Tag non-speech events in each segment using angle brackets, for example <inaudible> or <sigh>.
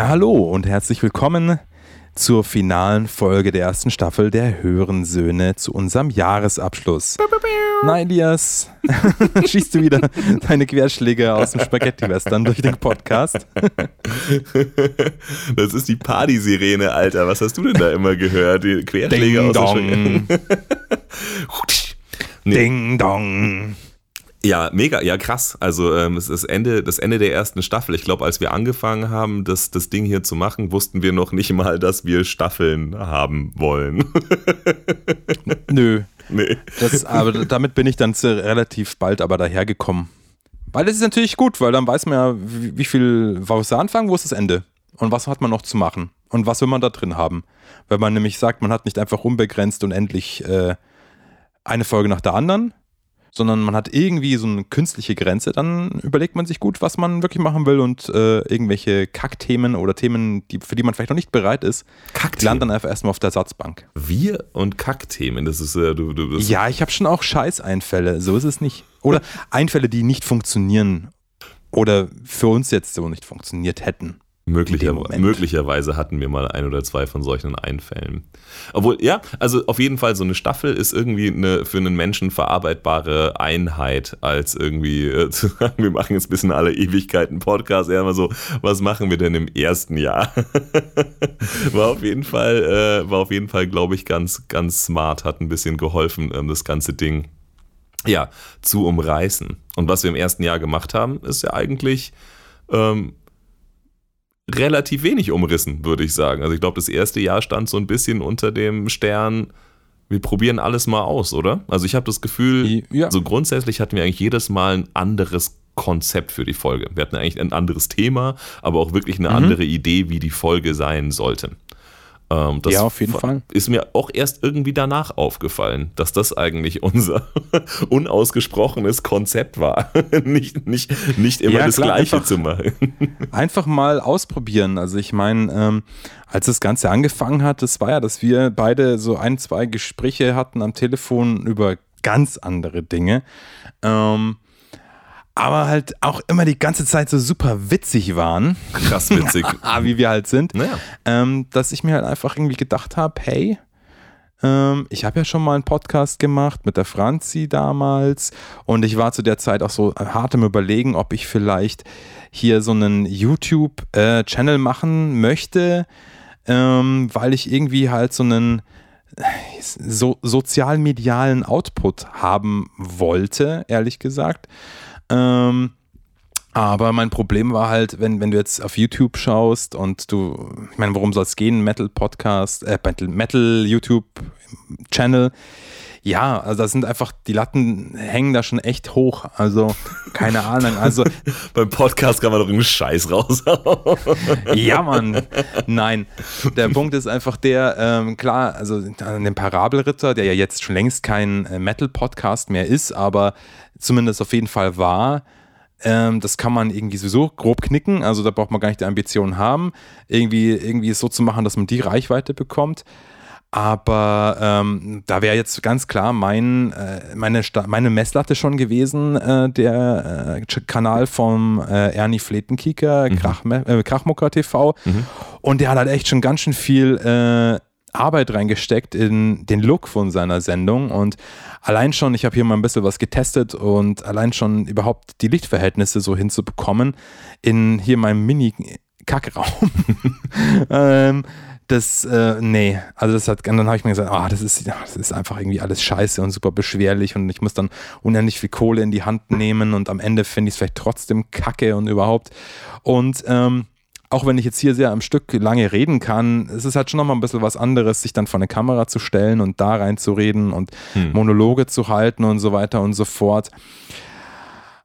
Ja, hallo und herzlich willkommen zur finalen Folge der ersten Staffel der Höheren Söhne zu unserem Jahresabschluss. Na, Elias, <laughs> schießt du wieder deine Querschläge aus dem Spaghetti-Western durch den Podcast? <laughs> Das ist die Party-Sirene, Alter. Was hast du denn da immer gehört? Die Querschläge Ding aus dem <laughs> Nee. Ding dong. Ja, mega, ja krass. Also ähm, es ist das Ende, das Ende der ersten Staffel. Ich glaube, als wir angefangen haben, das, das Ding hier zu machen, wussten wir noch nicht mal, dass wir Staffeln haben wollen. <laughs> Nö, nee. das, aber damit bin ich dann relativ bald aber dahergekommen. Weil das ist natürlich gut, weil dann weiß man ja, wie, wie viel, wo ist der Anfang, wo ist das Ende? Und was hat man noch zu machen? Und was will man da drin haben? Wenn man nämlich sagt, man hat nicht einfach unbegrenzt und endlich äh, eine Folge nach der anderen, sondern man hat irgendwie so eine künstliche Grenze, dann überlegt man sich gut, was man wirklich machen will und äh, irgendwelche Kackthemen oder Themen, die, für die man vielleicht noch nicht bereit ist, die landen dann einfach erstmal auf der Ersatzbank. Wir und Kackthemen, das ist äh, du, du das Ja, ich habe schon auch Scheißeinfälle, so ist es nicht. Oder <laughs> Einfälle, die nicht funktionieren oder für uns jetzt so nicht funktioniert hätten. Möglicher, möglicherweise hatten wir mal ein oder zwei von solchen Einfällen. Obwohl, ja, also auf jeden Fall so eine Staffel ist irgendwie eine für einen Menschen verarbeitbare Einheit, als irgendwie äh, zu sagen, wir machen jetzt bis in alle Ewigkeiten Podcast. Eher mal so, was machen wir denn im ersten Jahr? <laughs> war auf jeden Fall, äh, war auf jeden Fall, glaube ich, ganz, ganz smart, hat ein bisschen geholfen, ähm, das ganze Ding ja, zu umreißen. Und was wir im ersten Jahr gemacht haben, ist ja eigentlich ähm, relativ wenig umrissen, würde ich sagen. Also ich glaube, das erste Jahr stand so ein bisschen unter dem Stern, wir probieren alles mal aus, oder? Also ich habe das Gefühl, Ja. so grundsätzlich hatten wir eigentlich jedes Mal ein anderes Konzept für die Folge. Wir hatten eigentlich ein anderes Thema, aber auch wirklich eine Mhm. andere Idee, wie die Folge sein sollte. Ähm, Ja, auf jeden fa- Fall. Ist mir auch erst irgendwie danach aufgefallen, dass das eigentlich unser <laughs> unausgesprochenes Konzept war. <laughs> nicht, nicht, nicht immer Ja, das klar, Gleiche einfach- zu <laughs> machen. Einfach mal ausprobieren. Also ich meine, ähm, als das Ganze angefangen hat, das war ja, dass wir beide so ein, zwei Gespräche hatten am Telefon über ganz andere Dinge. Ähm, aber halt auch immer die ganze Zeit so super witzig waren, Krass witzig. <laughs> ah, wie wir halt sind. Naja. ähm, dass ich mir halt einfach irgendwie gedacht habe, hey, ähm, ich habe ja schon mal einen Podcast gemacht mit der Franzi damals und ich war zu der Zeit auch so hart im Überlegen, ob ich vielleicht hier so einen YouTube-Channel machen möchte, ähm, weil ich irgendwie halt so einen so sozialmedialen Output haben wollte, ehrlich gesagt. Ähm, aber mein Problem war halt, wenn, wenn du jetzt auf YouTube schaust und du, ich meine, worum soll es gehen? Metal-Podcast, äh, Metal- Metal-YouTube-Channel. Ja, also das sind einfach, die Latten hängen da schon echt hoch. Also, keine Ahnung. Also, <laughs> Beim Podcast kann man doch einen Scheiß raushauen. ja, Mann. Nein. Der Punkt ist einfach der, ähm, klar, also an dem Parabelritter, der ja jetzt schon längst kein äh, Metal-Podcast mehr ist, aber zumindest auf jeden Fall war, ähm, das kann man irgendwie sowieso grob knicken. Also da braucht man gar nicht die Ambition haben, irgendwie, irgendwie es so zu machen, dass man die Reichweite bekommt. Aber ähm, da wäre jetzt ganz klar mein, äh, meine, Sta meine Messlatte schon gewesen, äh, der äh, Kanal vom äh, Ernie Fletenkieker, Krachme- äh, Krachmucker TV. Und der hat halt echt schon ganz schön viel äh, Arbeit reingesteckt in den Look von seiner Sendung. Und allein schon, ich habe hier mal ein bisschen was getestet und allein schon überhaupt die Lichtverhältnisse so hinzubekommen in hier meinem Mini-Kackraum. <laughs> ähm, das, äh, nee, also das hat, dann habe ich mir gesagt, ah, das ist, das ist einfach irgendwie alles scheiße und super beschwerlich und ich muss dann unendlich viel Kohle in die Hand nehmen und am Ende finde ich es vielleicht trotzdem kacke und überhaupt. Und ähm, auch wenn ich jetzt hier sehr am Stück lange reden kann, es ist halt schon nochmal ein bisschen was anderes, sich dann vor eine Kamera zu stellen und da reinzureden und Monologe zu halten und so weiter und so fort.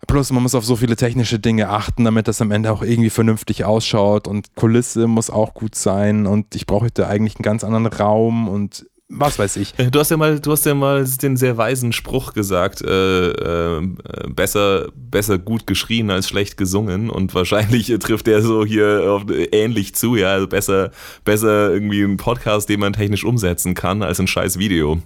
Plus, man muss auf so viele technische Dinge achten, damit das am Ende auch irgendwie vernünftig ausschaut. Und Kulisse muss auch gut sein. Und ich brauche heute eigentlich einen ganz anderen Raum. Und was weiß ich. Du hast ja mal, du hast ja mal den sehr weisen Spruch gesagt, äh, äh, besser, besser gut geschrien als schlecht gesungen und wahrscheinlich trifft der so hier auf, ähnlich zu, ja, also besser, besser irgendwie ein Podcast, den man technisch umsetzen kann, als ein scheiß Video.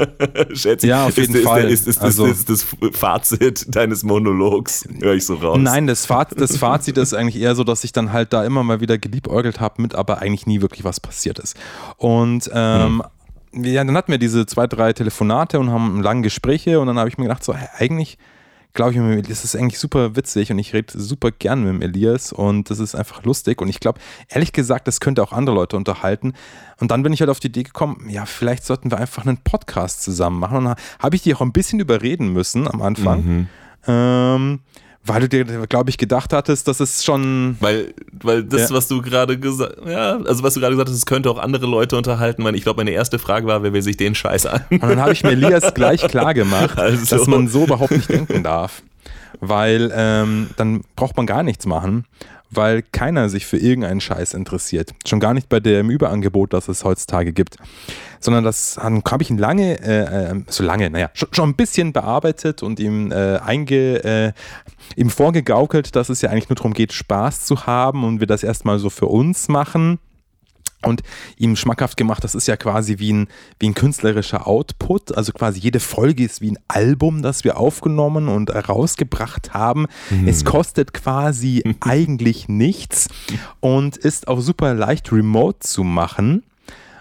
<laughs> Schätze Ja, auf jeden ist, Fall. Ist, ist, ist, also, ist, das Fazit deines Monologs, höre ich so raus. Nein, das Fazit, das Fazit ist eigentlich eher so, dass ich dann halt da immer mal wieder geliebäugelt habe mit, aber eigentlich nie wirklich was passiert ist. Und ähm, hm ja, dann hatten wir diese zwei, drei Telefonate und haben lange Gespräche und dann habe ich mir gedacht, so, hey, eigentlich glaube ich das ist eigentlich super witzig und ich rede super gern mit dem Elias und das ist einfach lustig und ich glaube, ehrlich gesagt, das könnte auch andere Leute unterhalten. Und dann bin ich halt auf die Idee gekommen, ja, vielleicht sollten wir einfach einen Podcast zusammen machen und dann habe ich die auch ein bisschen überreden müssen am Anfang. Mhm. Ähm, weil du dir, glaube ich, gedacht hattest, dass es schon. Weil, weil das, ja. was du gerade gesagt ja, also was du gerade gesagt hast, es könnte auch andere Leute unterhalten. Ich glaube, meine erste Frage war, wer will sich den Scheiß an? Und dann habe ich mir Elias gleich klar gemacht, <laughs> also. dass man so überhaupt nicht denken darf. Weil ähm, dann braucht man gar nichts machen weil keiner sich für irgendeinen Scheiß interessiert. Schon gar nicht bei dem Überangebot, das es heutzutage gibt. Sondern das habe ich ihn lange, äh, äh, so lange, naja, schon, schon ein bisschen bearbeitet und ihm äh, einge, äh, ihm vorgegaukelt, dass es ja eigentlich nur darum geht, Spaß zu haben und wir das erstmal so für uns machen und ihm schmackhaft gemacht, das ist ja quasi wie ein, wie ein künstlerischer Output. Also quasi jede Folge ist wie ein Album, das wir aufgenommen und rausgebracht haben. Mhm. Es kostet quasi <laughs> eigentlich nichts und ist auch super leicht remote zu machen.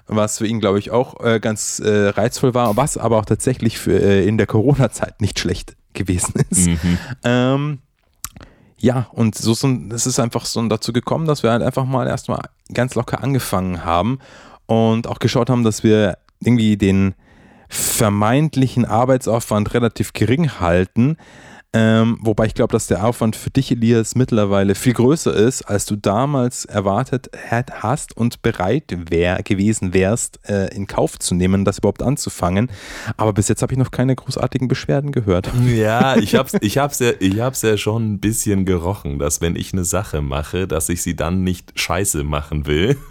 Was für ihn, glaube ich, auch äh, ganz äh, reizvoll war, was aber auch tatsächlich für, äh, in der Corona-Zeit nicht schlecht gewesen ist. Mhm. Ähm, ja, und so, so es ist einfach so dazu gekommen, dass wir halt einfach mal erstmal ganz locker angefangen haben und auch geschaut haben, dass wir irgendwie den vermeintlichen Arbeitsaufwand relativ gering halten, ähm, wobei ich glaube, dass der Aufwand für dich, Elias, mittlerweile viel größer ist, als du damals erwartet hast und bereit wär, gewesen wärst, äh, in Kauf zu nehmen, das überhaupt anzufangen. Aber bis jetzt habe ich noch keine großartigen Beschwerden gehört. <laughs> Ja, ich habe es <laughs> ich hab's ja, ich hab's ja schon ein bisschen gerochen, dass wenn ich eine Sache mache, dass ich sie dann nicht scheiße machen will. <laughs>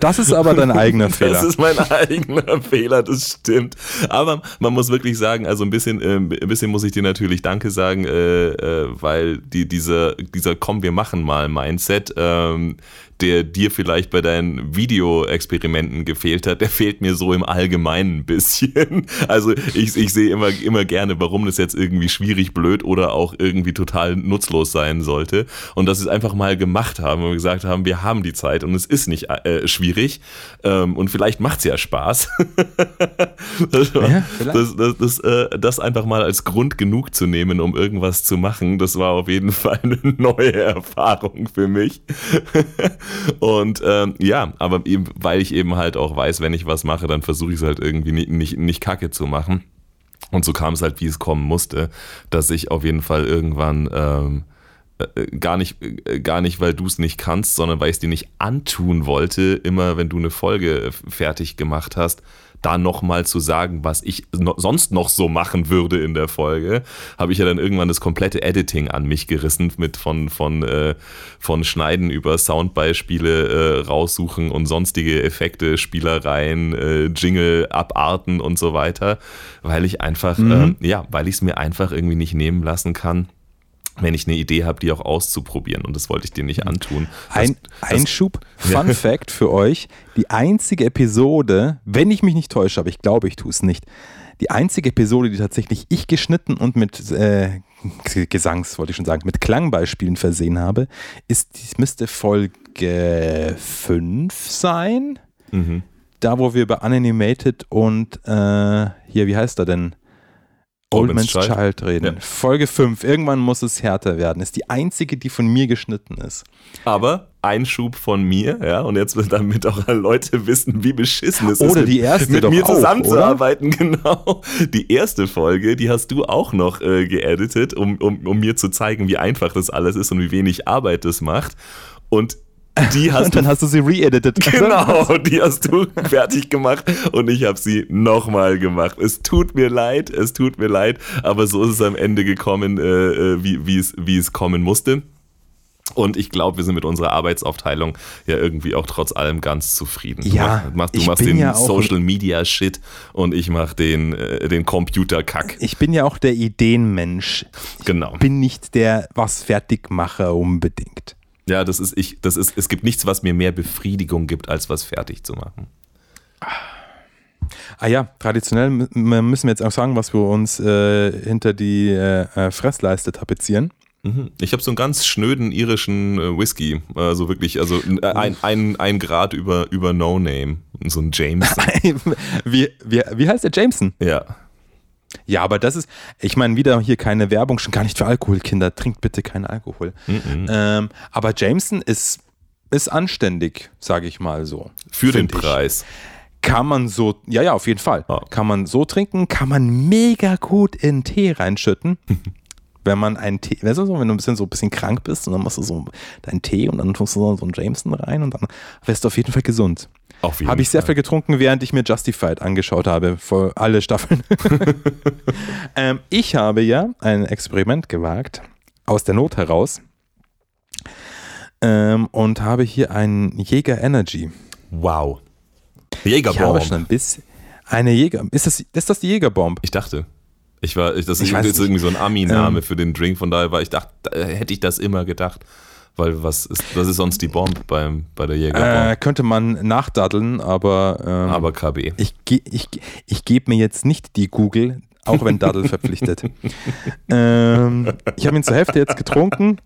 Das ist aber dein eigener Fehler. Das ist mein eigener Fehler, das stimmt. Aber man muss wirklich sagen, also ein bisschen, äh, ein bisschen muss ich dir natürlich Danke sagen sagen, äh, äh, weil die, diese, dieser Komm, wir machen mal Mindset, ähm, der dir vielleicht bei deinen Videoexperimenten gefehlt hat, der fehlt mir so im Allgemeinen ein bisschen. <laughs> Also ich, ich sehe immer, immer gerne, warum das jetzt irgendwie schwierig, blöd oder auch irgendwie total nutzlos sein sollte. Und dass sie es einfach mal gemacht haben und gesagt haben, wir haben die Zeit und es ist nicht äh, schwierig. Ähm, und vielleicht macht es ja Spaß. <laughs> das, ja, das, das, das, äh, das einfach mal als Grund genug zu nehmen, um irgendwas zu machen, das war auf jeden <laughs> Fall eine neue Erfahrung für mich. Und ähm, ja, aber eben, weil ich eben halt auch weiß, wenn ich was mache, dann versuche ich es halt irgendwie nicht, nicht, nicht kacke zu machen. Und so kam es halt, wie es kommen musste, dass ich auf jeden Fall irgendwann ähm, äh, gar nicht, äh, gar nicht, weil du es nicht kannst, sondern weil ich es dir nicht antun wollte, immer wenn du eine Folge fertig gemacht hast, da nochmal zu sagen, was ich no, sonst noch so machen würde in der Folge, habe ich ja dann irgendwann das komplette Editing an mich gerissen mit von, von, äh, von Schneiden über Soundbeispiele äh, raussuchen und sonstige Effekte, Spielereien, äh, Jingle, Abarten und so weiter, weil ich einfach, mhm. äh, ja, weil ich es mir einfach irgendwie nicht nehmen lassen kann wenn ich eine Idee habe, die auch auszuprobieren. Und das wollte ich dir nicht antun. Das, Ein Einschub, <laughs> Fun ja. Fact für euch: Die einzige Episode, wenn ich mich nicht täusche, aber ich glaube, ich tue es nicht, die einzige Episode, die tatsächlich ich geschnitten und mit äh, Gesangs, wollte ich schon sagen, mit Klangbeispielen versehen habe, ist, die müsste Folge 5 sein. Mhm. Da, wo wir über Unanimated und äh, hier, wie heißt er denn? Old Man's Child, Child reden. Ja. Folge 5. Irgendwann muss es härter werden. Ist die einzige, die von mir geschnitten ist. Aber Einschub von mir, ja, und jetzt damit auch Leute wissen, wie beschissen es oder ist, die erste mit, mit mir zusammenzuarbeiten. <laughs> Genau. Die erste Folge, die hast du auch noch äh, geeditet, um, um, um mir zu zeigen, wie einfach das alles ist und wie wenig Arbeit das macht. Und die <laughs> hast und dann du, hast du sie re-edited. <laughs> Genau, die hast du <laughs> fertig gemacht und ich habe sie nochmal gemacht. Es tut mir leid, es tut mir leid, aber so ist es am Ende gekommen, äh, äh wie, wie, es, wie es kommen musste. Und ich glaube, wir sind mit unserer Arbeitsaufteilung ja irgendwie auch trotz allem ganz zufrieden. Ja, du machst, du machst den ja Social Media Shit und ich mach den, äh, den Computerkack. Ich bin ja auch der Ideenmensch. Genau. Ich bin nicht der was Fertigmacher unbedingt. Ja, das ist ich, das ist, es gibt nichts, was mir mehr Befriedigung gibt, als was fertig zu machen. Ah ja, traditionell mü- müssen wir jetzt auch sagen, was wir uns äh, hinter die äh, äh, Fressleiste tapezieren. Mhm. Ich habe so einen ganz schnöden irischen äh, Whisky, also wirklich, also äh, ein, ein, ein Grad über, über No Name, so ein Jameson. <laughs> wie, wie, wie heißt der Jameson? ja. Ja, aber das ist, ich meine, wieder hier keine Werbung, schon gar nicht für Alkohol, Kinder. Trinkt bitte keinen Alkohol. Mhm. Ähm, aber Jameson ist, ist anständig, sage ich mal so. Für den Find ich. Preis. Kann man so, ja, ja, auf jeden Fall. Ja. Kann man so trinken, kann man mega gut in Tee reinschütten. <laughs> wenn man einen Tee, weißt du so, wenn du ein bisschen so ein bisschen krank bist und dann machst du so deinen Tee und dann tust du so, so einen Jameson rein und dann wirst du auf jeden Fall gesund. Habe ich sehr viel getrunken, während ich mir Justified angeschaut habe, vor alle Staffeln. <laughs> ähm, ich habe ja ein Experiment gewagt, aus der Not heraus, ähm, und habe hier einen Jäger Energy. Wow. Ich habe Jägerbomb. schon ein bisschen. Eine Jäger. Ist das, ist das die Jägerbomb? Ich dachte. Ich war, ich, das Ich ist jetzt nicht. irgendwie so ein Ami-Name Ähm. für den Drink, von daher war ich dachte, da hätte ich das immer gedacht. Weil was ist, was ist sonst die Bomb beim, bei der Äh, Jägerbomb? könnte man nachdaddeln, aber, ähm, Aber KB. ich, ich, ich gebe mir jetzt nicht die Google, auch wenn Daddel verpflichtet. <laughs> ähm, ich habe ihn zur Hälfte jetzt getrunken.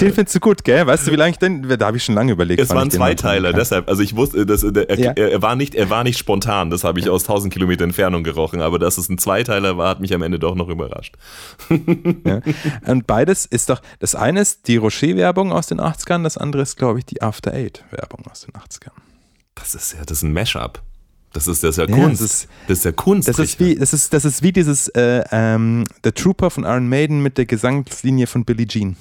Den findest du gut, gell? Weißt du, wie lange ich den. Da habe ich schon lange überlegt. Es waren trinken kann. deshalb. Also ich wusste, dass, der, er, Ja. er, war nicht, er war nicht spontan, das habe ich aus 1000 Kilometer Entfernung gerochen, aber dass es ein Zweiteiler war, hat mich am Ende doch noch überrascht. Ja. Und beides ist doch. Das eine ist die Rocher-Werbung aus den 80ern, das andere ist, glaube ich, die After Eight-Werbung aus den 80ern. Das ist ja, das ist ein Mashup. Das ist, das ist ja Ja, Kunst. das ist- das ist ja Kunst. Das ist wie, das ist, das ist wie dieses äh, ähm, The Trooper von Iron Maiden mit der Gesangslinie von Billie Jean.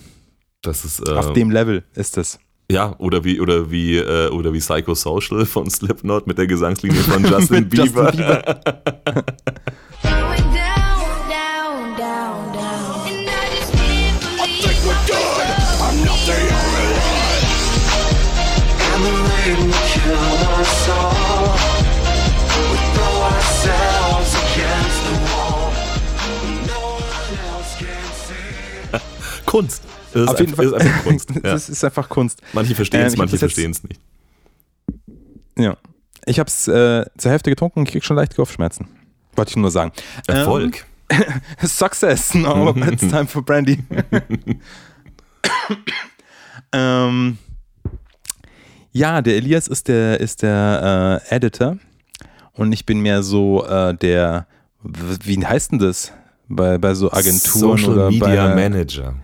Das ist, Auf äh, dem Level ist das. ja, oder wie, oder wie, äh, oder wie Psychosocial von Slipknot mit der Gesangslinie von <laughs> Justin Mit Justin Bieber. Bieber. Kunst. Ist Auf jeden einfach, Fall. Ist einfach Kunst. <laughs> Ja. Das ist einfach Kunst. Manche verstehen es, Ähm, manche verstehen es nicht. Ja. Ich habe es äh, zur Hälfte getrunken und krieg schon leicht Kopfschmerzen. Wollte ich nur sagen. Erfolg. Ähm, <laughs> Success. Now <laughs> it's time for Brandy. ähm, ja, der Elias ist der, ist der äh, Editor und ich bin mehr so äh, der, wie heißt denn das? Bei, bei so Agenturen Social oder Media bei, Manager.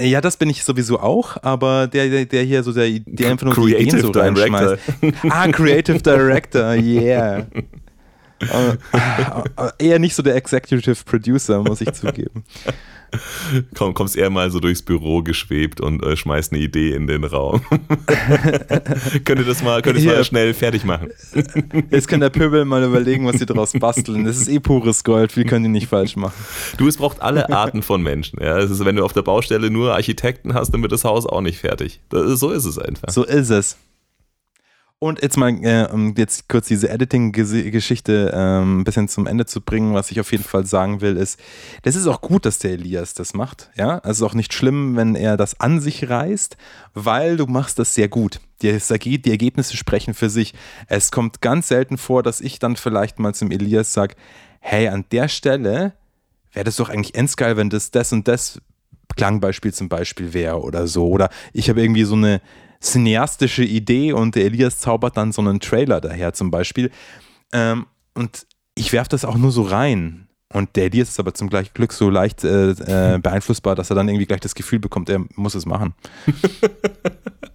Ja, das bin ich sowieso auch, aber der, der, hier so der, der einfach nur die Creative Ideen so Director. reinschmeißt. Ah, Creative Director, yeah. <laughs> Äh, eher nicht so der Executive Producer, muss ich zugeben. Komm, kommst eher mal so durchs Büro geschwebt und äh, schmeißt eine Idee in den Raum. <laughs> könnt ihr das mal, könnt ihr das mal schnell fertig machen? Jetzt kann der Pöbel mal überlegen, was sie daraus basteln. Das ist eh pures Gold, viel können die nicht falsch machen. Du, es braucht alle Arten von Menschen. Ja, es ist, wenn du auf der Baustelle nur Architekten hast, dann wird das Haus auch nicht fertig. Das so ist es einfach. So ist es. Und jetzt mal, äh, um jetzt kurz diese Editing-Geschichte ähm, ein bisschen zum Ende zu bringen, was ich auf jeden Fall sagen will, ist, das ist auch gut, dass der Elias das macht. Ja, es ist auch nicht schlimm, wenn er das an sich reißt, weil du machst das sehr gut. Die, die Ergebnisse sprechen für sich. Es kommt ganz selten vor, dass ich dann vielleicht mal zum Elias sage, hey, an der Stelle wäre das doch eigentlich endgeil, wenn das das und das Klangbeispiel zum Beispiel wäre oder so. Oder ich habe irgendwie so eine cineastische Idee und der Elias zaubert dann so einen Trailer daher zum Beispiel. Ähm, und ich werfe das auch nur so rein. Und der Elias ist aber zum gleichen Glück so leicht äh, äh, beeinflussbar, dass er dann irgendwie gleich das Gefühl bekommt, er muss es machen. <laughs>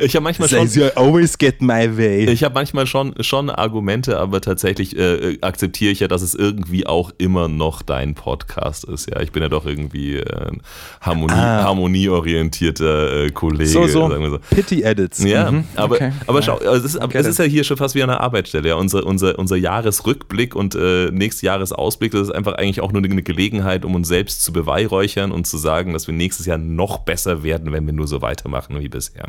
Ich habe manchmal schon. You always get my way. Ich habe manchmal schon, schon Argumente, aber tatsächlich äh, akzeptiere ich ja, dass es irgendwie auch immer noch dein Podcast ist. Ja, ich bin ja doch irgendwie äh, ein Harmonie, Ah. harmonieorientierter äh, Kollege. so, so. sagen wir so. Pity Edits. Ja, Mhm, aber, okay. aber schau, also es, ist, Get es ist ja hier schon fast wie eine Arbeitsstelle. Ja. Unser, unser, unser Jahresrückblick und äh, nächstes Jahresausblick, das ist einfach eigentlich auch nur eine Gelegenheit, um uns selbst zu beweihräuchern und zu sagen, dass wir nächstes Jahr noch besser werden, wenn wir nur so weitermachen wie bisher.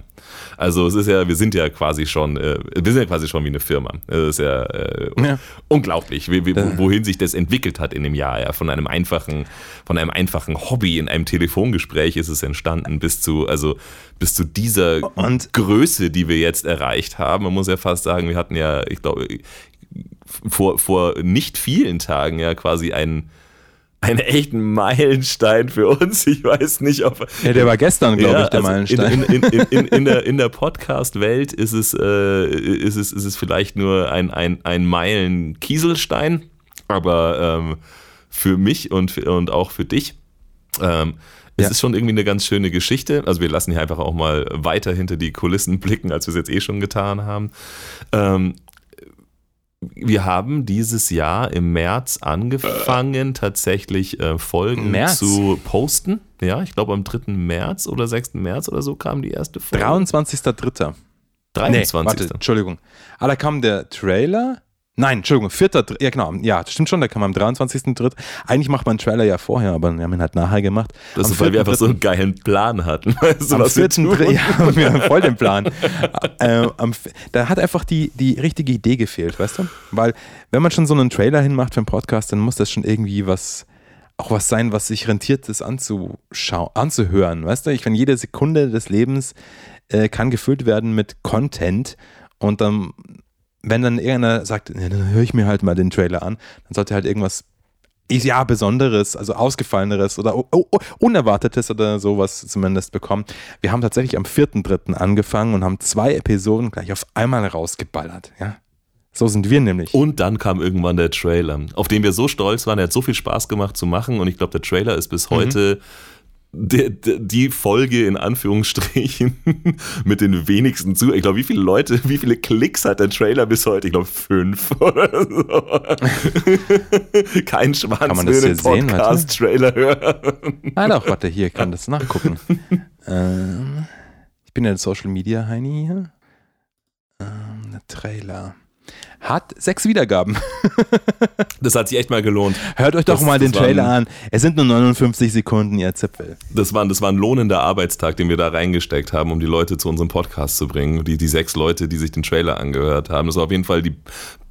Also es ist ja, wir sind ja quasi schon, äh, wir sind ja quasi schon wie eine Firma. Das ist ja, äh, Ja. unglaublich, wie, wie, wohin sich das entwickelt hat in dem Jahr. Ja. Von einem einfachen, von einem einfachen Hobby in einem Telefongespräch ist es entstanden bis zu, also bis zu dieser Und- Größe, die wir jetzt erreicht haben. Man muss ja fast sagen, wir hatten ja, ich glaube, vor, vor nicht vielen Tagen ja quasi einen, einen echten Meilenstein für uns. Ich weiß nicht, ob. Ja, der war gestern, glaube Ja, ich, der also Meilenstein. In, in, in, in, der, in der Podcast-Welt ist es, äh, ist, es, ist es vielleicht nur ein, ein, ein Meilen-Kieselstein, aber ähm, für mich und, für, und auch für dich. Ähm, es Ja. ist schon irgendwie eine ganz schöne Geschichte. Also wir lassen hier einfach auch mal weiter hinter die Kulissen blicken, als wir es jetzt eh schon getan haben. Ähm, wir haben dieses Jahr im März angefangen, tatsächlich äh, Folgen März? zu posten. Ja, ich glaube am 3. März oder 6. März oder so kam die erste Folge. 23.3. Nee, 23. warte, Entschuldigung. Ah, da kam der Trailer. Nein, Entschuldigung, 4. Ja, genau. Ja, stimmt schon, der kam am 23.3. Eigentlich macht man einen Trailer ja vorher, aber wir haben ihn halt nachher gemacht. das Am ist, weil wir einfach so 4.3. einen geilen Plan hatten. <laughs> Weißt du, am was wir 4. tun? Dr- <laughs> ja, wir haben voll den Plan. äh, am, f- da hat einfach die, die richtige Idee gefehlt, weißt du? Weil, wenn man schon so einen Trailer hinmacht für einen Podcast, dann muss das schon irgendwie was, auch was sein, was sich rentiert, das anzuschauen, anzuhören, weißt du? Ich finde, jede Sekunde des Lebens äh, kann gefüllt werden mit Content und dann, wenn dann irgendeiner sagt, ja, dann höre ich mir halt mal den Trailer an, dann sollte halt irgendwas ja Besonderes, also Ausgefalleneres oder u- u- Unerwartetes oder sowas zumindest bekommen. Wir haben tatsächlich am 4.3. angefangen und haben zwei Episoden gleich auf einmal rausgeballert. Ja? So sind wir nämlich. Und dann kam irgendwann der Trailer, auf den wir so stolz waren. Der hat so viel Spaß gemacht zu machen. Und ich glaube, der Trailer ist bis heute die, die- Folge in Anführungsstrichen <laughs> mit den wenigsten zu. Ich glaube, wie viele Leute, wie viele Klicks hat der Trailer bis heute? Ich glaube, fünf <laughs> oder so. <laughs> Kein Schwanz man will das hier? Podcast-Trailer hören. Ah doch, warte, hier kann das nachgucken. ähm, ich bin ja Social Media Heini hier. Ähm, Trailer. Hat sechs Wiedergaben. <laughs> Das hat sich echt mal gelohnt. Hört euch doch Das- mal den Trailer ein- an. Es sind nur 59 Sekunden, ihr Zipfel. Das war, das war ein lohnender Arbeitstag, den wir da reingesteckt haben, um die Leute zu unserem Podcast zu bringen. Die, die sechs Leute, die sich den Trailer angehört haben. Das war auf jeden Fall die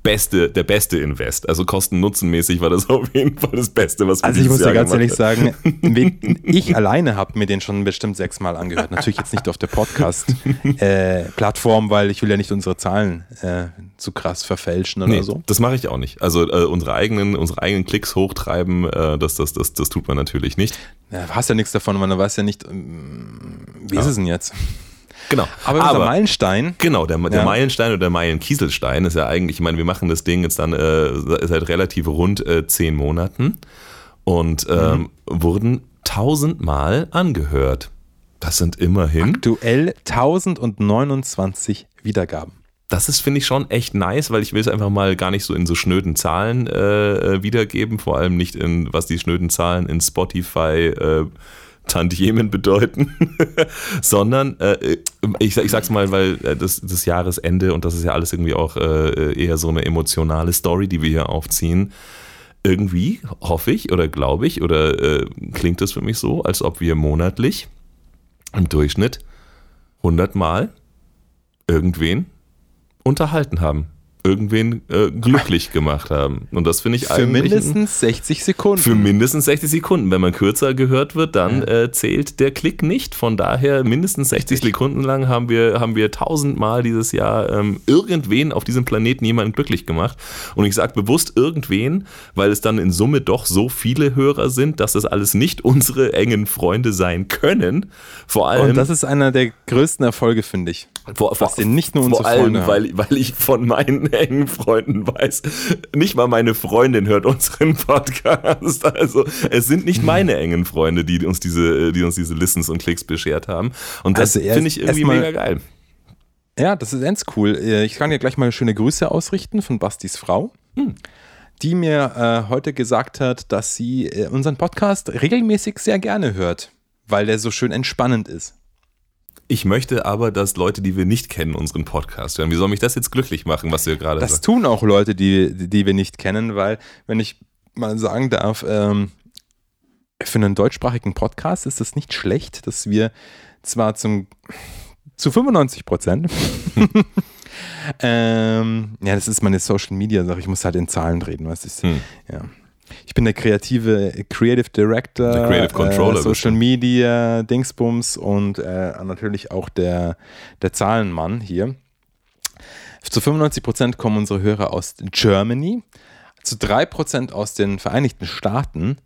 beste, der beste Invest. Also kosten-nutzenmäßig war das <laughs> auf jeden Fall das Beste, was wir Also ich muss dir Jahr ganz ehrlich sagen, <laughs> ich alleine habe mir den schon bestimmt sechsmal angehört. Natürlich jetzt nicht auf der Podcast-Plattform, <laughs> weil ich will ja nicht unsere Zahlen äh, zu krass verfälschen oder Nee, so. das mache ich auch nicht. Also äh, unsere eigenen, unsere eigenen Klicks hochtreiben, äh, das, das, das, das tut man natürlich nicht. Ja, du hast ja nichts davon, weil du weißt ja nicht, ähm, wie ist es denn jetzt? Genau. Aber, unser Meilenstein, Genau, der, der Ja. Meilenstein oder der Meilenkieselstein ist ja eigentlich, ich meine, wir machen das Ding jetzt dann äh, seit relativ rund äh, zehn Monaten und ähm, wurden tausendmal angehört. Das sind immerhin, aktuell 1029 Wiedergaben. das ist, finde ich, schon echt nice, weil ich will es einfach mal gar nicht so in so schnöden Zahlen äh, äh, wiedergeben, vor allem nicht in, was die schnöden Zahlen in Spotify äh, Tantiemen bedeuten, <laughs> sondern äh, ich, ich sag's mal, weil äh, das, das Jahresende und das ist ja alles irgendwie auch äh, eher so eine emotionale Story, die wir hier aufziehen. Irgendwie hoffe ich oder glaube ich oder äh, klingt es für mich so, als ob wir monatlich im Durchschnitt 100 Mal irgendwen unterhalten haben, irgendwen äh, glücklich gemacht haben. Und das finde ich Für eigentlich ein- mindestens 60 Sekunden. für mindestens 60 Sekunden. Wenn man kürzer gehört wird, dann äh, zählt der Klick nicht. Von daher mindestens 60 Sekunden lang haben wir, haben wir tausendmal dieses Jahr ähm, irgendwen auf diesem Planeten jemanden glücklich gemacht. Und ich sage bewusst irgendwen, weil es dann in Summe doch so viele Hörer sind, dass das alles nicht <laughs> unsere engen Freunde sein können. Vor allem. Und das ist einer der größten Erfolge, finde ich. Vor, Was denn nicht nur unsere vor allem, Freunde weil, weil ich von meinen <laughs> engen Freunden weiß, nicht mal meine Freundin hört unseren Podcast. Also es sind nicht meine engen Freunde, die uns diese, die uns diese Listens und Klicks beschert haben. Und das Also finde ich irgendwie mega geil. Ja, das ist ganz cool. Äh, Ich kann dir gleich mal schöne Grüße ausrichten von Bastis Frau, die mir äh, heute gesagt hat, dass sie äh, unseren Podcast regelmäßig sehr gerne hört, weil der so schön entspannend ist. Ich möchte aber, dass Leute, die wir nicht kennen, unseren Podcast hören. Wie soll mich das jetzt glücklich machen, was du gerade Das tun auch Leute, die, die wir nicht kennen, weil, wenn ich mal sagen darf, ähm, für einen deutschsprachigen Podcast ist es nicht schlecht, dass wir zwar zum zu 95 Prozent <laughs> <laughs> ähm, ja, das ist meine Social Media Sache. Ich muss halt in Zahlen reden, was ist. Hm. Ja. Ich bin der kreative Creative Director, Der Creative Controller äh, bist du. Social Media, Dingsbums und äh, natürlich auch der, der Zahlenmann hier. Zu 95% kommen unsere Hörer aus Germany, zu 3% aus den Vereinigten Staaten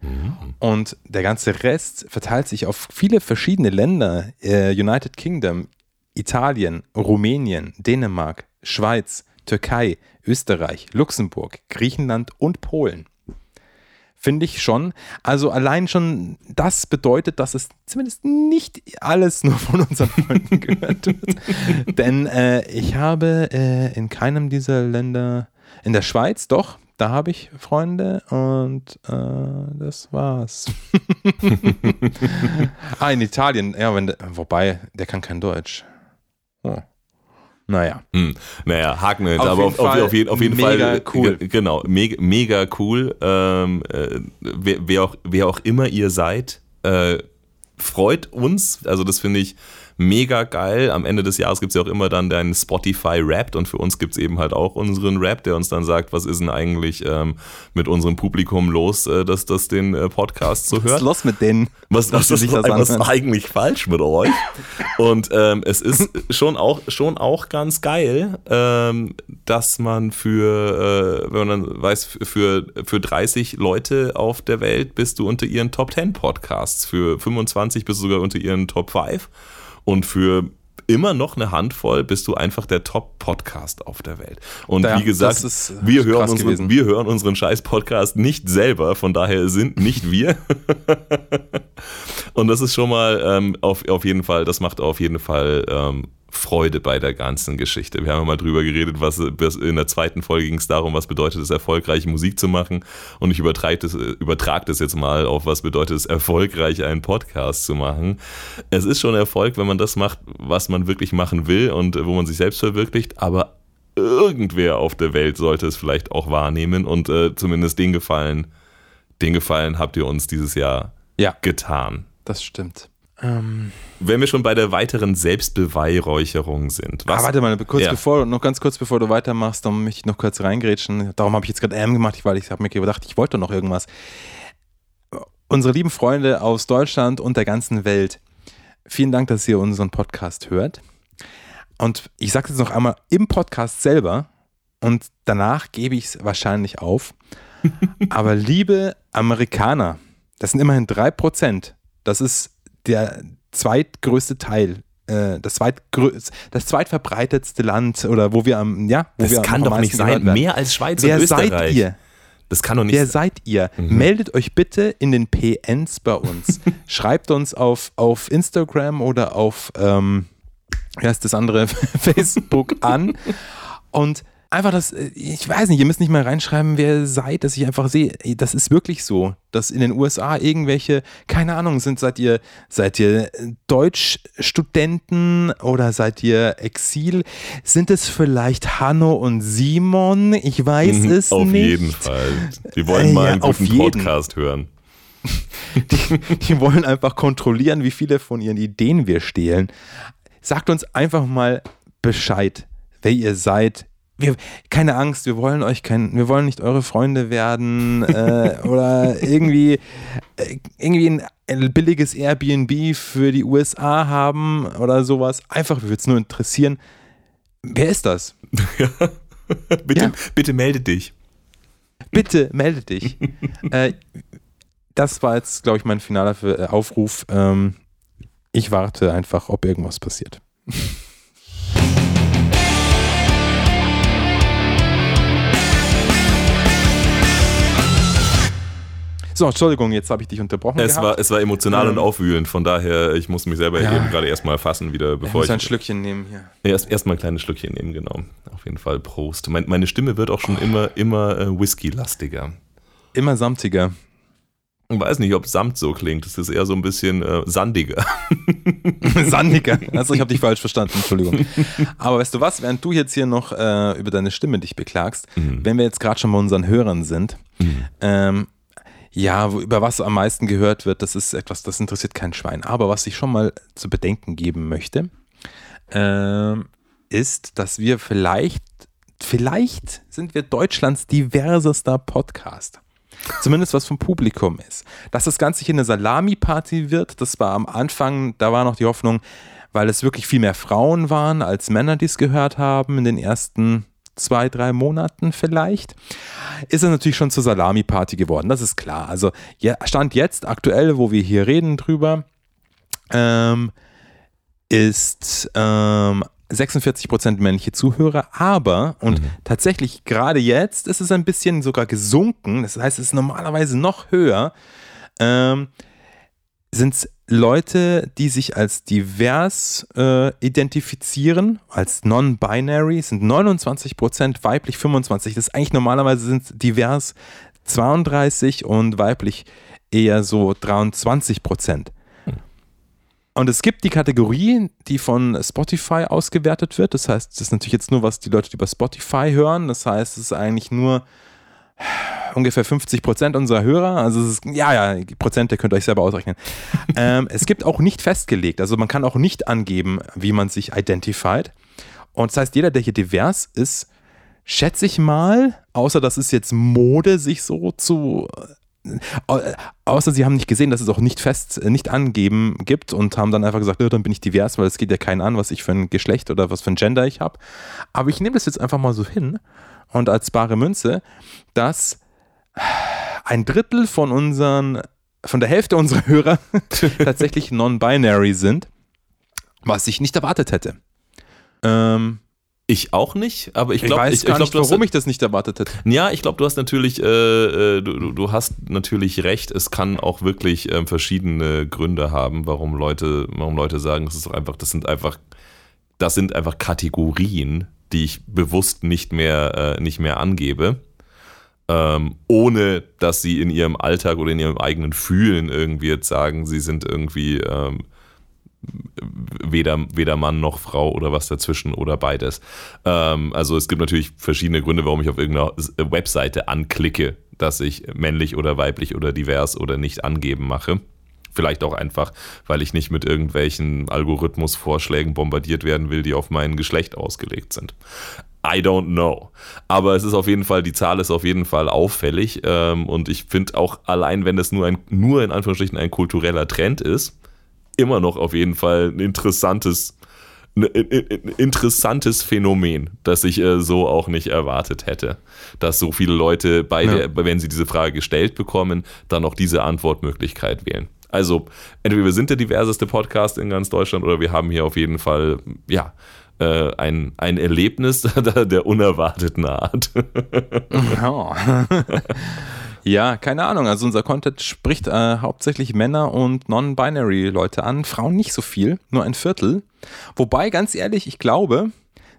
und der ganze Rest verteilt sich auf viele verschiedene Länder. Äh, United Kingdom, Italien, Rumänien, Dänemark, Schweiz, Türkei, Österreich, Luxemburg, Griechenland und Polen. Finde ich schon. Also allein schon das bedeutet, dass es zumindest nicht alles nur von unseren Freunden gehört wird. <laughs> Denn äh, ich habe äh, in keinem dieser Länder, in der Schweiz doch, da habe ich Freunde und äh, das war's. <laughs> ah, in Italien, ja, wenn der, wobei, der kann kein Deutsch. Oh. Naja. Hm. Naja, Haken Auf aber auf, auf, Fall auf, jeden, auf jeden mega Fall. cool. ge- Genau, mega, mega cool. Ähm, äh, wer, wer, auch, wer auch immer ihr seid, äh, freut uns. Also, das finde ich mega geil. Am Ende des Jahres gibt es ja auch immer dann deinen Spotify Wrapped und für uns gibt es eben halt auch unseren Rap, der uns dann sagt, was ist denn eigentlich ähm, mit unserem Publikum los, äh, dass das den äh, Podcast so Was ist hört. los mit denen? Was, was, sich das was ist eigentlich falsch mit euch? Und ähm, es ist schon auch, schon auch ganz geil, ähm, dass man für, äh, wenn man dann weiß, für, für 30 Leute auf der Welt bist du unter ihren Top 10 Podcasts, für 25 bist du sogar unter ihren Top 5 und für immer noch eine Handvoll bist du einfach der Top-Podcast auf der Welt. Und Ja, wie gesagt, äh, wir, hören unseren, wir hören unseren Scheiß-Podcast nicht selber, von daher sind nicht wir. <laughs> Und das ist schon mal ähm, auf, auf jeden Fall, das macht auf jeden Fall ähm, Freude bei der ganzen Geschichte. Wir haben ja mal drüber geredet, was in der zweiten Folge ging es darum, was bedeutet es, erfolgreiche Musik zu machen. Und ich übertrage das, übertrag das jetzt mal auf, was bedeutet es, erfolgreich einen Podcast zu machen. Es ist schon Erfolg, wenn man das macht, was man wirklich machen will und wo man sich selbst verwirklicht, aber irgendwer auf der Welt sollte es vielleicht auch wahrnehmen und äh, zumindest den Gefallen, den Gefallen habt ihr uns dieses Jahr Ja, getan. das stimmt. Ähm, Wenn wir schon bei der weiteren Selbstbeweihräucherung sind. Was, ah, warte mal, kurz Ja. bevor, noch ganz kurz bevor du weitermachst, dann möchte ich noch kurz reingrätschen. Darum habe ich jetzt gerade M gemacht, weil ich habe mir gedacht, ich wollte noch irgendwas. Unsere lieben Freunde aus Deutschland und der ganzen Welt, vielen Dank, dass ihr unseren Podcast hört. Und ich sage jetzt noch einmal im Podcast selber und danach gebe ich es wahrscheinlich auf. <laughs> Aber liebe Amerikaner, das sind immerhin 3%. Das ist der zweitgrößte Teil, äh, das, zweitgrö das zweitverbreitetste Land oder wo wir am, ja, wo das wir kann am doch nicht sein. Mehr als Schweiz Wer und Österreich. seid ihr? Das kann doch nicht Wer sein. seid ihr? Mhm. Meldet euch bitte in den PNs bei uns. <laughs> Schreibt uns auf, auf Instagram oder auf, ähm, wie heißt das andere, <laughs> Facebook an. Und einfach das, äh, ich weiß nicht, ihr müsst nicht mal reinschreiben, wer ihr seid, dass ich einfach sehe, das ist wirklich so, dass in den USA irgendwelche, keine Ahnung, sind, seid ihr, seid ihr Deutschstudenten oder seid ihr Exil? Sind es vielleicht Hanno und Simon? Ich weiß Mhm, es Auf nicht. jeden Fall. Wir wollen Äh, mal ja, einen auf guten. Podcast hören. <laughs> Die wollen einfach kontrollieren, wie viele von ihren Ideen wir stehlen. Sagt uns einfach mal Bescheid, wer ihr seid. Wir, keine Angst, wir wollen euch kein, wir wollen nicht eure Freunde werden äh, <laughs> oder irgendwie, äh, irgendwie ein, billiges Airbnb für die USA haben oder sowas. Einfach, wir würde es nur interessieren. Wer ist das? <laughs> bitte, Ja. bitte melde dich. Bitte melde dich. <laughs> äh, das war jetzt, glaube ich, mein finaler äh, Aufruf. Ähm, ich warte einfach, ob irgendwas passiert. So, Entschuldigung, jetzt habe ich dich unterbrochen. Es gehabt. war, es war emotional und Ähm. aufwühlend, von daher, ich muss mich selber Ja. eben gerade erstmal fassen, wieder, ich bevor muss ich. ein Schlückchen nehmen hier. Erst, erst mal ein kleines Schlückchen nehmen, genau. Auf jeden Fall Prost. Mein, meine Stimme wird auch schon immer, immer äh, Whisky-lastiger. Immer samtiger. Ich weiß nicht, ob Samt so klingt. Es ist eher so ein bisschen äh, sandiger. <laughs> Sandiger. <laughs> Also ich habe dich falsch verstanden, Entschuldigung. Aber weißt du was, während du jetzt hier noch äh, über deine Stimme dich beklagst, wenn wir jetzt gerade schon bei unseren Hörern sind, ähm, ja, über was am meisten gehört wird, das ist etwas, das interessiert kein Schwein. Aber was ich schon mal zu bedenken geben möchte, ähm, ist, dass wir vielleicht, vielleicht sind wir Deutschlands diversester Podcast. Zumindest was vom Publikum ist. Dass das Ganze hier eine Salami-Party wird, das war am Anfang, da war noch die Hoffnung, weil es wirklich viel mehr Frauen waren als Männer, die es gehört haben in den ersten zwei, drei Monaten vielleicht, ist es natürlich schon zur Salami-Party geworden. Das ist klar. Also Stand jetzt, aktuell, wo wir hier reden drüber, ähm, ist ähm, 46% männliche Zuhörer, aber, und tatsächlich gerade jetzt ist es ein bisschen sogar gesunken, das heißt, es ist normalerweise noch höher, ähm, sind es Leute, die sich als divers äh, identifizieren, als non-binary, sind 29%, weiblich 25%. Das ist eigentlich normalerweise sind divers 32 und weiblich eher so 23%. Und es gibt die Kategorie, die von Spotify ausgewertet wird. Das heißt, das ist natürlich jetzt nur, was die Leute über Spotify hören. Das heißt, es ist eigentlich nur ungefähr 50 Prozent unserer Hörer. Also es ist, ja, ja, Prozente könnt ihr euch selber ausrechnen. <laughs> ähm, es gibt auch nicht festgelegt. Also man kann auch nicht angeben, wie man sich identified. Und das heißt, jeder, der hier divers ist, schätze ich mal, außer das ist jetzt Mode, sich so zu Au- Außer sie haben nicht gesehen, dass es auch nicht fest, äh, nicht angeben gibt und haben dann einfach gesagt, ja, dann bin ich divers, weil es geht ja keinen an, was ich für ein Geschlecht oder was für ein Gender ich habe. Aber ich nehme das jetzt einfach mal so hin und als bare Münze, dass ein Drittel von unseren, von der Hälfte unserer <laughs> Hörer <laughs> tatsächlich non-binary sind, was ich nicht erwartet hätte. Ähm, Ich auch nicht, aber ich ich glaube, weiß ich, ich gar glaub, nicht, du hast- warum ich das nicht erwartet hätte. Ja, ich glaube, du hast natürlich, äh, äh, du, du- hast natürlich recht. Es kann auch wirklich ähm, verschiedene Gründe haben, warum Leute, warum Leute sagen, das ist doch einfach, das sind einfach, das sind einfach Kategorien, die ich bewusst nicht mehr, äh, nicht mehr angebe. Ähm, ohne dass sie in ihrem Alltag oder in ihrem eigenen Fühlen irgendwie jetzt sagen, sie sind irgendwie ähm, weder, weder Mann noch Frau oder was dazwischen oder beides. Ähm, also es gibt natürlich verschiedene Gründe, warum ich auf irgendeiner Webseite anklicke, dass ich männlich oder weiblich oder divers oder nicht angeben mache. Vielleicht auch einfach, weil ich nicht mit irgendwelchen Algorithmusvorschlägen bombardiert werden will, die auf mein Geschlecht ausgelegt sind. I don't know. Aber es ist auf jeden Fall, die Zahl ist auf jeden Fall auffällig. Ähm, und ich finde auch allein, wenn das nur ein, nur in Anführungsstrichen ein kultureller Trend ist, immer noch auf jeden Fall ein interessantes, ein, ein, ein interessantes Phänomen, das ich äh, so auch nicht erwartet hätte. Dass so viele Leute, bei Ja. der, wenn sie diese Frage gestellt bekommen, dann auch diese Antwortmöglichkeit wählen. Also, entweder wir sind der diverseste Podcast in ganz Deutschland oder wir haben hier auf jeden Fall, ja, äh, ein, ein Erlebnis <laughs> der unerwarteten Art. Ja. <laughs> ja, keine Ahnung. Also unser Content spricht äh, hauptsächlich Männer und non-binary Leute an, Frauen nicht so viel, nur ein Viertel. Wobei, ganz ehrlich, ich glaube,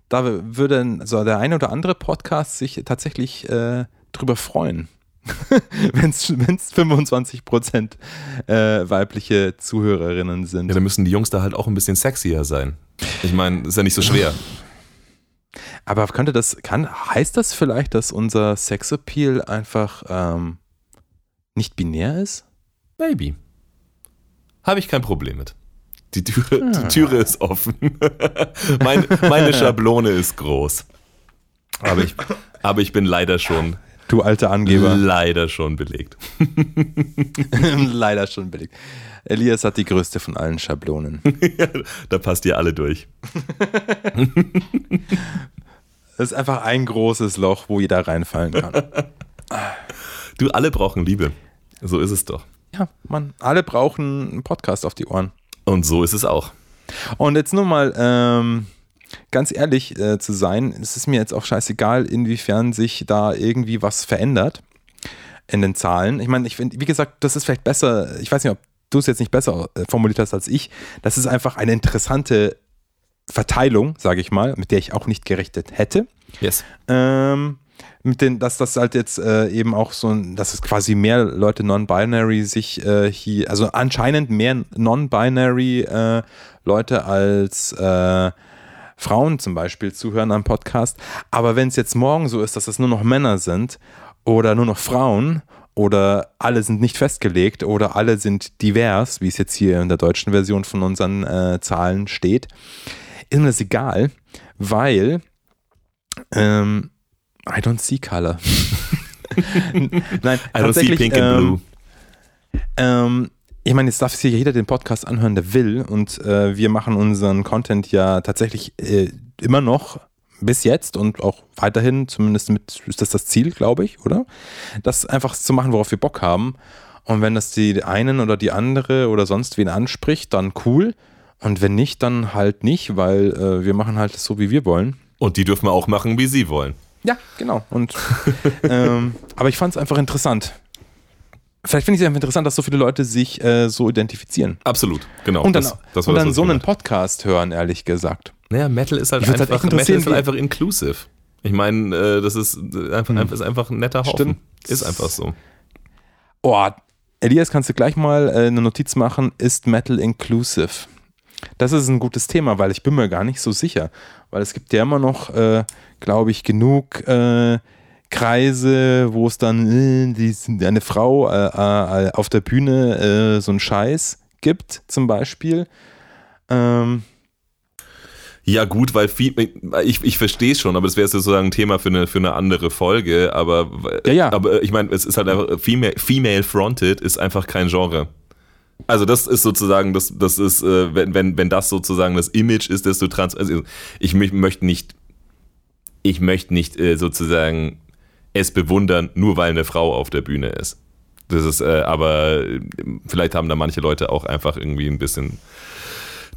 da würde so der eine oder andere Podcast sich tatsächlich äh, drüber freuen. Wenn es 25% äh, weibliche Zuhörerinnen sind. Ja, dann müssen die Jungs da halt auch ein bisschen sexier sein. Ich meine, ist ja nicht so schwer. <laughs> Aber könnte das, kann, heißt das vielleicht, dass unser Sexappeal einfach ähm, nicht binär ist? Maybe. Habe ich kein Problem mit. Die Türe, die Türe ist offen. <laughs> meine, meine Schablone ist groß. Aber ich, aber ich bin leider schon, Du alter Angeber. leider schon belegt. <laughs> Leider schon billig. Elias hat die größte von allen Schablonen. <laughs> da passt ihr alle durch. <laughs> Das ist einfach ein großes Loch, wo jeder reinfallen kann. Du, alle brauchen Liebe. So ist es doch. Ja, man, alle brauchen einen Podcast auf die Ohren. Und so ist es auch. Und jetzt nur mal ähm, ganz ehrlich äh, zu sein, es ist mir jetzt auch scheißegal, inwiefern sich da irgendwie was verändert. in den Zahlen. Ich meine, ich finde, wie gesagt, das ist vielleicht besser, ich weiß nicht, ob du es jetzt nicht besser äh, formuliert hast als ich. Das ist einfach eine interessante Verteilung, sage ich mal, mit der ich auch nicht gerechnet hätte. Yes. Ähm, mit den, dass das halt jetzt äh, eben auch so, ein- dass es quasi mehr Leute non-binary sich äh, hier, also anscheinend mehr non-binary äh, Leute als äh, Frauen zum Beispiel zuhören am Podcast. Aber wenn es jetzt morgen so ist, dass es nur noch Männer sind oder nur noch Frauen oder alle sind nicht festgelegt oder alle sind divers, wie es jetzt hier in der deutschen Version von unseren äh, Zahlen steht, ist mir das egal, weil ähm, I don't see color. <laughs> Nein, I don't see pink and ähm, blue. ähm, ich meine, jetzt darf sich ja jeder den Podcast anhören, der will. Und äh, wir machen unseren Content ja tatsächlich äh, immer noch bis jetzt und auch weiterhin, zumindest mit, ist das das Ziel, glaube ich, oder? Das einfach zu machen, worauf wir Bock haben. Und wenn das die einen oder die andere oder sonst wen anspricht, dann cool. Und wenn nicht, dann halt nicht, weil äh, wir machen halt so, wie wir wollen. Und die dürfen wir auch machen, wie sie wollen. Ja, genau. Und, <laughs> ähm, aber ich fand es einfach interessant. Vielleicht finde ich es einfach interessant, dass so viele Leute sich äh, so identifizieren. Absolut, genau. Und dann, das, das und das, dann was so einen Podcast hören, ehrlich gesagt. Naja, Metal ist halt halt einfach, echt Metal ist halt einfach inclusive. Ich meine, äh, das ist äh, einfach, einfach, ist einfach ein netter Haufen. Stimmt. Ist einfach so. Oh, Elias, kannst du gleich mal äh, eine Notiz machen, ist Metal inclusive? Das ist ein gutes Thema, weil ich bin mir gar nicht so sicher. Weil es gibt ja immer noch, äh, glaube ich, genug äh, Kreise, wo es dann äh, die, eine Frau äh, äh, auf der Bühne äh, so einen Scheiß gibt, zum Beispiel. Ähm, Ja, gut, weil viel, ich, ich verstehe es schon, aber das wäre sozusagen ein Thema für eine, für eine andere Folge. Aber, Ja, ja. aber ich meine, es ist halt einfach, female, female fronted ist einfach kein Genre. Also das ist sozusagen, das, das ist, äh, wenn, wenn, wenn das sozusagen das Image ist, dass du trans, also ich mö- möchte nicht, ich möchte nicht äh, sozusagen es bewundern, nur weil eine Frau auf der Bühne ist. Das ist, äh, aber äh, vielleicht haben da manche Leute auch einfach irgendwie ein bisschen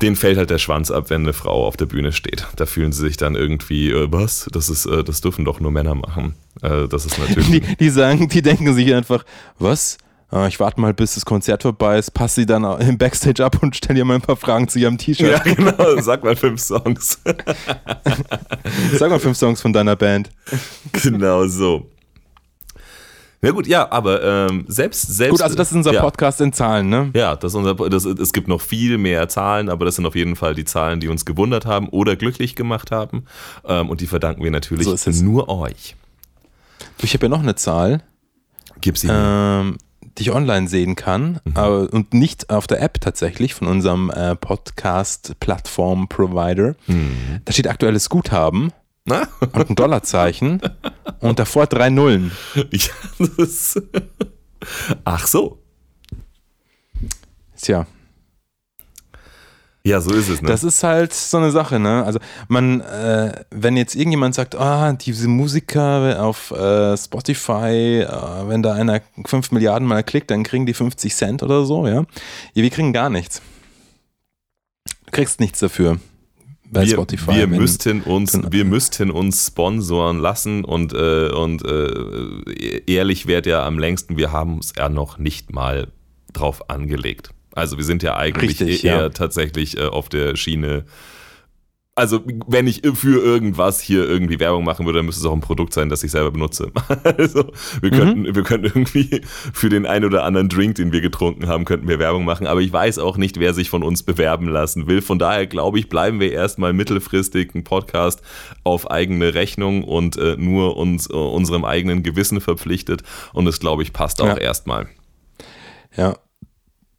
denen fällt halt der Schwanz ab, wenn eine Frau auf der Bühne steht. Da fühlen sie sich dann irgendwie, äh, was? Das ist, äh, das dürfen doch nur Männer machen. Äh, das ist natürlich. <laughs> die, die sagen, die denken sich einfach, was? Ah, Ich warte mal, bis das Konzert vorbei ist, passe sie dann im Backstage ab und stelle ihr mal ein paar Fragen zu ihrem T-Shirt. ja, genau. Sag mal fünf Songs. <laughs> Sag mal fünf Songs von deiner Band. genau so. Na gut, ja, aber ähm, selbst, selbst. Gut, also das ist unser ja. Podcast in Zahlen, ne? Ja, das ist unser, das, es gibt noch viel mehr Zahlen, aber das sind auf jeden Fall die Zahlen, die uns gewundert haben oder glücklich gemacht haben. Ähm, und die verdanken wir natürlich So nur euch. Du, Ich habe ja noch eine Zahl, Gib sie Äh, mir. ähm, die ich online sehen kann aber, und nicht auf der App tatsächlich von unserem äh, Podcast-Plattform-Provider. Da steht aktuelles Guthaben Na? und ein Dollarzeichen <laughs> und davor drei Nullen. Ja, ach so. Tja, Ja, so ist es. Ne? Das ist halt so eine Sache, ne? Also man, äh, wenn jetzt irgendjemand sagt, ah, diese Musiker auf äh, Spotify, äh, wenn da einer 5 Milliarden mal klickt, dann kriegen die 50 Cent oder so, ja. ja wir kriegen gar nichts. Du kriegst nichts dafür bei wir, Spotify. wir müssten uns, wenn- wir müssten uns sponsoren lassen und, äh, und äh, ehrlich wäre ja am längsten, wir haben es ja noch nicht mal drauf angelegt. Also wir sind ja eigentlich Richtig, eher ja. tatsächlich äh, auf der Schiene. Also wenn ich für irgendwas hier irgendwie Werbung machen würde, dann müsste es auch ein Produkt sein, das ich selber benutze. <laughs> Also wir könnten, wir könnten irgendwie für den einen oder anderen Drink, den wir getrunken haben, könnten wir Werbung machen. Aber ich weiß auch nicht, wer sich von uns bewerben lassen will. Von daher glaube ich, bleiben wir erstmal mittelfristig ein Podcast auf eigene Rechnung und äh, nur uns, äh, unserem eigenen Gewissen verpflichtet. Und das glaube ich passt auch Ja. erstmal. Ja.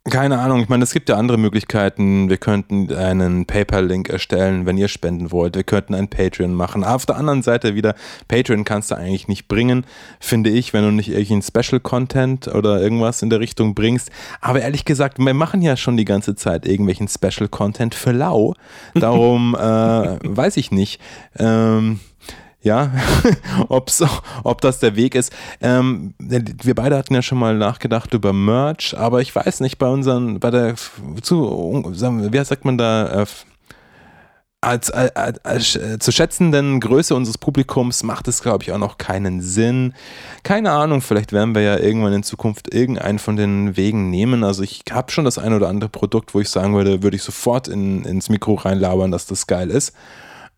Keine Ahnung, ich meine, es gibt ja andere Möglichkeiten. Wir könnten einen PayPal-Link erstellen, wenn ihr spenden wollt. Wir könnten ein Patreon machen. Auf der anderen Seite wieder, Patreon kannst du eigentlich nicht bringen, finde ich, wenn du nicht irgendeinen Special-Content oder irgendwas in der Richtung bringst. Aber ehrlich gesagt, wir machen ja schon die ganze Zeit irgendwelchen Special-Content für lau. Darum <laughs> äh, weiß ich nicht. Ähm, ja, <laughs> ob's, ob das der Weg ist. Ähm, wir beide hatten ja schon mal nachgedacht über Merch, aber ich weiß nicht, bei unseren, bei der, zu, wie sagt man da, äh, als, als, als äh, zu schätzenden Größe unseres Publikums macht es, glaube ich, auch noch keinen Sinn. Keine Ahnung, vielleicht werden wir ja irgendwann in Zukunft irgendeinen von den Wegen nehmen. Also ich habe schon das ein oder andere Produkt, wo ich sagen würde, würde ich sofort in, ins Mikro reinlabern, dass das geil ist.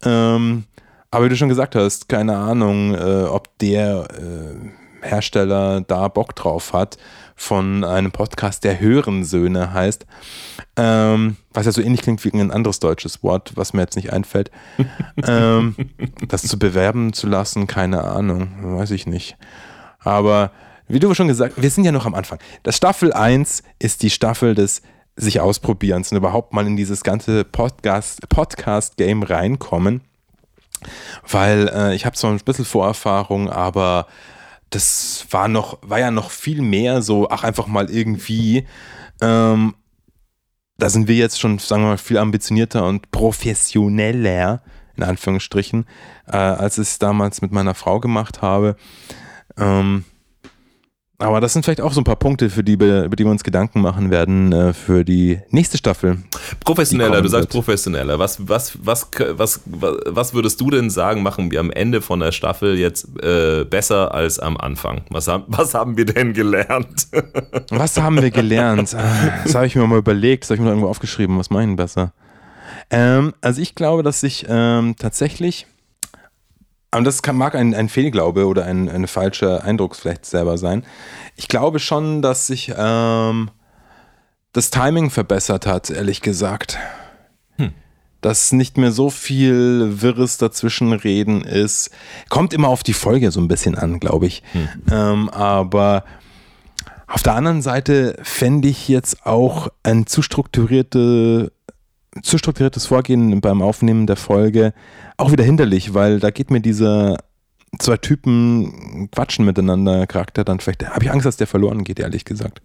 Ähm, aber wie du schon gesagt hast, keine Ahnung, äh, ob der äh, Hersteller da Bock drauf hat von einem Podcast, der Hörensöhne heißt. Ähm, was ja so ähnlich klingt wie ein anderes deutsches Wort, was mir jetzt nicht einfällt. <laughs> ähm, das zu bewerben zu lassen, keine Ahnung, weiß ich nicht. Aber wie du schon gesagt wir sind ja noch am Anfang. Das Staffel 1 ist die Staffel des sich Ausprobierens und überhaupt mal in dieses ganze Podcast- Podcast-Game reinkommen. Weil äh, ich habe zwar ein bisschen Vorerfahrung, aber das war noch, war ja noch viel mehr so, ach, einfach mal irgendwie. Ähm, da sind wir jetzt schon, sagen wir mal, viel ambitionierter und professioneller, in Anführungsstrichen, äh, als ich es damals mit meiner Frau gemacht habe. Ähm, aber das sind vielleicht auch so ein paar Punkte, für die über die wir uns Gedanken machen werden äh, für die nächste Staffel. Professioneller, du sagst professioneller. Was, was, was, was, was würdest du denn sagen, machen wir am Ende von der Staffel jetzt äh, besser als am Anfang? Was haben, was haben wir denn gelernt? <laughs> Was haben wir gelernt? Ah, Das habe ich mir mal überlegt, das habe ich mir irgendwo aufgeschrieben. Was denn besser? Ähm, also ich glaube, dass ich ähm, tatsächlich, und das kann, mag ein, ein Fehlglaube oder ein, ein falscher Eindruck vielleicht selber sein. Ich glaube schon, dass sich ähm, das Timing verbessert hat, ehrlich gesagt. Dass nicht mehr so viel Wirres dazwischenreden ist. Kommt immer auf die Folge so ein bisschen an, glaube ich. Ähm, aber auf der anderen Seite fände ich jetzt auch ein zu, strukturierte, zu strukturiertes Vorgehen beim Aufnehmen der Folge auch wieder hinderlich, weil da geht mir dieser zwei Typen quatschen miteinander Charakter dann vielleicht, habe ich Angst, dass der verloren geht, ehrlich gesagt.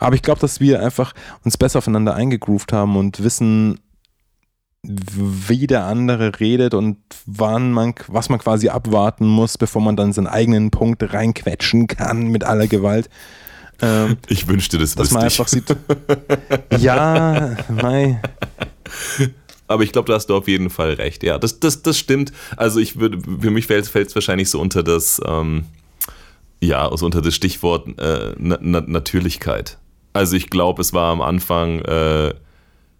Aber ich glaube, dass wir einfach uns besser aufeinander eingegroovt haben und wissen, wie der andere redet und wann man, was man quasi abwarten muss, bevor man dann seinen eigenen Punkt reinquetschen kann mit aller Gewalt. Ähm, Ich wünschte, das dass man ich. einfach sieht. <laughs> ja, mei. Aber ich glaube, da hast du auf jeden Fall recht. Ja, das, das, das stimmt. Also ich würde, für mich fällt es wahrscheinlich so unter das, ähm, ja, also unter das Stichwort äh, Na Na Natürlichkeit. Also ich glaube, es war am Anfang, äh,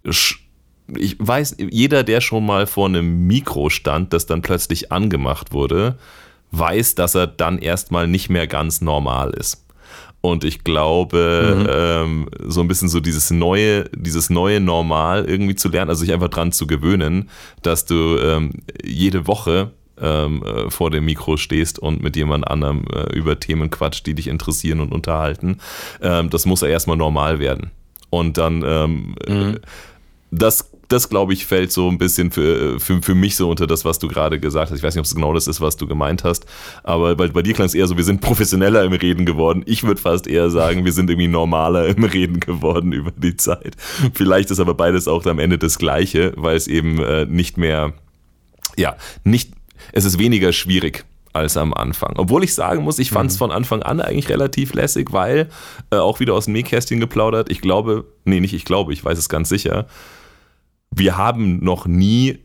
ich weiß, jeder, der schon mal vor einem Mikro stand, das dann plötzlich angemacht wurde, weiß, dass er dann erstmal nicht mehr ganz normal ist. Und ich glaube, ähm, so ein bisschen so dieses neue, dieses neue Normal irgendwie zu lernen, also sich einfach dran zu gewöhnen, dass du ähm, jede Woche ähm, äh, vor dem Mikro stehst und mit jemand anderem äh, über Themen quatscht, die dich interessieren und unterhalten. Ähm, das muss ja erstmal normal werden. Und dann ähm, äh, das, das glaube ich, fällt so ein bisschen für, für, für mich so unter das, was du gerade gesagt hast. Ich weiß nicht, ob es genau das ist, was du gemeint hast, aber bei, bei dir klang es eher so, wir sind professioneller im Reden geworden. Ich würde fast eher sagen, wir sind irgendwie normaler im Reden geworden <laughs> über die Zeit. Vielleicht ist aber beides auch am Ende das Gleiche, weil es eben äh, nicht mehr, ja, nicht, es ist weniger schwierig als am Anfang. Obwohl ich sagen muss, ich fand es von Anfang an eigentlich relativ lässig, weil äh, auch wieder aus dem Nähkästchen geplaudert. Ich glaube, nee, nicht ich glaube, ich weiß es ganz sicher. Wir haben noch nie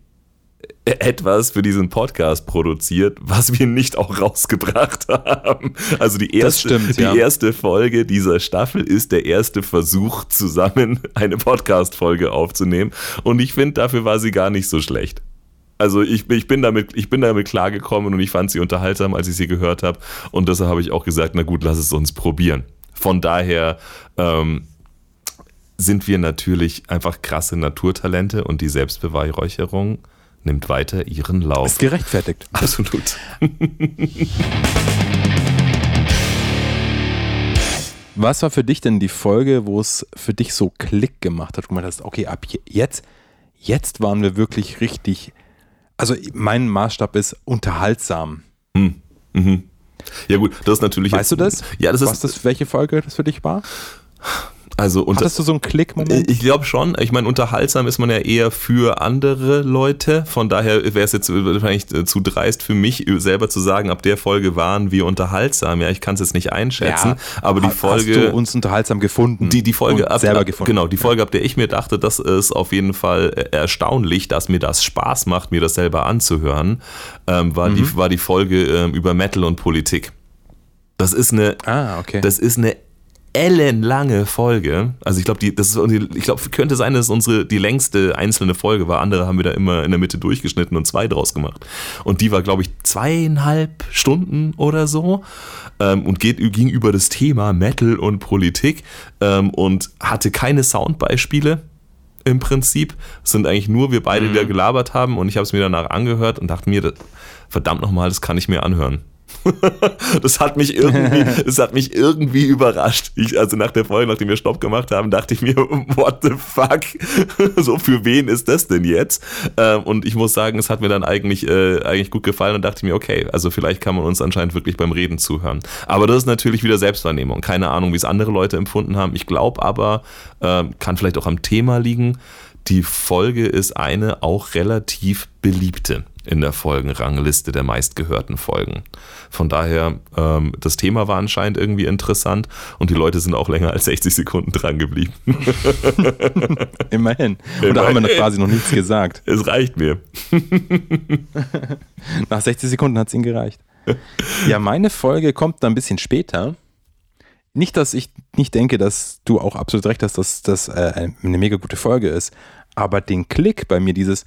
etwas für diesen Podcast produziert, was wir nicht auch rausgebracht <laughs> haben. Also die erste, stimmt, die ja. erste Folge dieser Staffel ist der erste Versuch, zusammen <laughs> eine Podcast-Folge aufzunehmen. Und ich finde, dafür war sie gar nicht so schlecht. Also ich, ich, bin damit, ich bin damit klargekommen und ich fand sie unterhaltsam, als ich sie gehört habe. Und deshalb habe ich auch gesagt, na gut, lass es uns probieren. Von daher ähm, sind wir natürlich einfach krasse Naturtalente und die Selbstbeweihräucherung nimmt weiter ihren Lauf. Ist gerechtfertigt. <laughs> Absolut. Was war für dich denn die Folge, wo es für dich so Klick gemacht hat? Du gemeint hast, okay, ab je- jetzt, jetzt waren wir wirklich richtig. Also mein Maßstab ist unterhaltsam. Ja gut, das ist natürlich Weißt du das? Ja, das Was ist das, welche Folge das für dich war? Also unter, Hattest du so einen Klick-Moment? ich glaube schon. Ich meine, unterhaltsam ist man ja eher für andere Leute. Von daher wäre es jetzt wahrscheinlich äh, zu dreist für mich, selber zu sagen, ab der Folge waren wir unterhaltsam. Ja, ich kann es jetzt nicht einschätzen. aber die Folge. Hast du uns unterhaltsam gefunden? Die, die Folge ab, selber gefunden. Genau, die Folge, ab der ich mir dachte, das ist auf jeden Fall äh, erstaunlich, dass mir das Spaß macht, mir das selber anzuhören, ähm, war, Mhm. die, war die Folge ähm, über Metal und Politik. Das ist eine, Ah, okay. das ist eine ellenlange Folge. Also ich glaube, die, das ist, ich glaube, könnte sein, dass es unsere die längste einzelne Folge war. Andere haben wir da immer in der Mitte durchgeschnitten und zwei draus gemacht. Und die war, glaube ich, zweieinhalb Stunden oder so ähm, und geht, ging über das Thema Metal und Politik ähm, und hatte keine Soundbeispiele im Prinzip. Es sind eigentlich nur wir beide, die da gelabert haben und ich habe es mir danach angehört und dachte mir, das, verdammt nochmal, das kann ich mir anhören. <laughs> das hat mich irgendwie, <laughs> das hat mich irgendwie überrascht. Ich, also nach der Folge, nachdem wir Stopp gemacht haben, dachte ich mir, what the fuck? <laughs> so für wen ist das denn jetzt? Ähm, und ich muss sagen, es hat mir dann eigentlich, äh, eigentlich gut gefallen und dachte mir, okay, also vielleicht kann man uns anscheinend wirklich beim Reden zuhören. Aber das ist natürlich wieder Selbstwahrnehmung. Keine Ahnung, wie es andere Leute empfunden haben. Ich glaube aber, ähm, kann vielleicht auch am Thema liegen. Die Folge ist eine auch relativ beliebte in der Folgenrangliste der meistgehörten Folgen. Von daher, ähm, das Thema war anscheinend irgendwie interessant und die Leute sind auch länger als 60 Sekunden dran geblieben. <laughs> Immerhin. Und da haben wir noch quasi noch nichts gesagt. Es reicht mir. <laughs> Nach 60 Sekunden hat es ihnen gereicht. Ja, meine Folge kommt dann ein bisschen später. Nicht, dass ich nicht denke, dass du auch absolut recht hast, dass das äh, eine mega gute Folge ist, aber den Klick bei mir, dieses,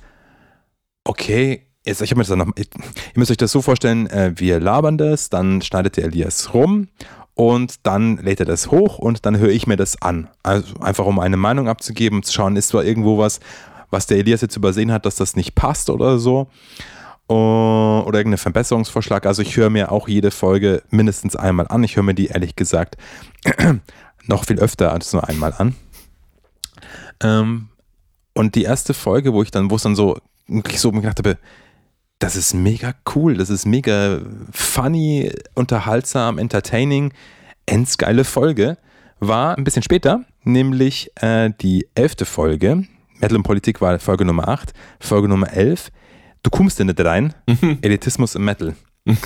okay, jetzt, ich mir das noch, ihr müsst euch das so vorstellen, äh, wir labern das, dann schneidet der Elias rum und dann lädt er das hoch und dann höre ich mir das an. Also einfach um eine Meinung abzugeben, zu schauen, ist da irgendwo was, was der Elias jetzt übersehen hat, dass das nicht passt oder so. Oh, oder irgendein Verbesserungsvorschlag. Also ich höre mir auch jede Folge mindestens einmal an. Ich höre mir die ehrlich gesagt <clears throat> noch viel öfter als nur einmal an. Ähm, und die erste Folge, wo ich dann, wo es dann so, wirklich so gedacht habe, das ist mega cool, das ist mega funny, unterhaltsam, entertaining, endsgeile Folge, war ein bisschen später, nämlich äh, die elfte Folge. Metal und Politik war Folge Nummer 8, Folge Nummer 11. Du kommst in nicht rein, Elitismus im Metal. <laughs>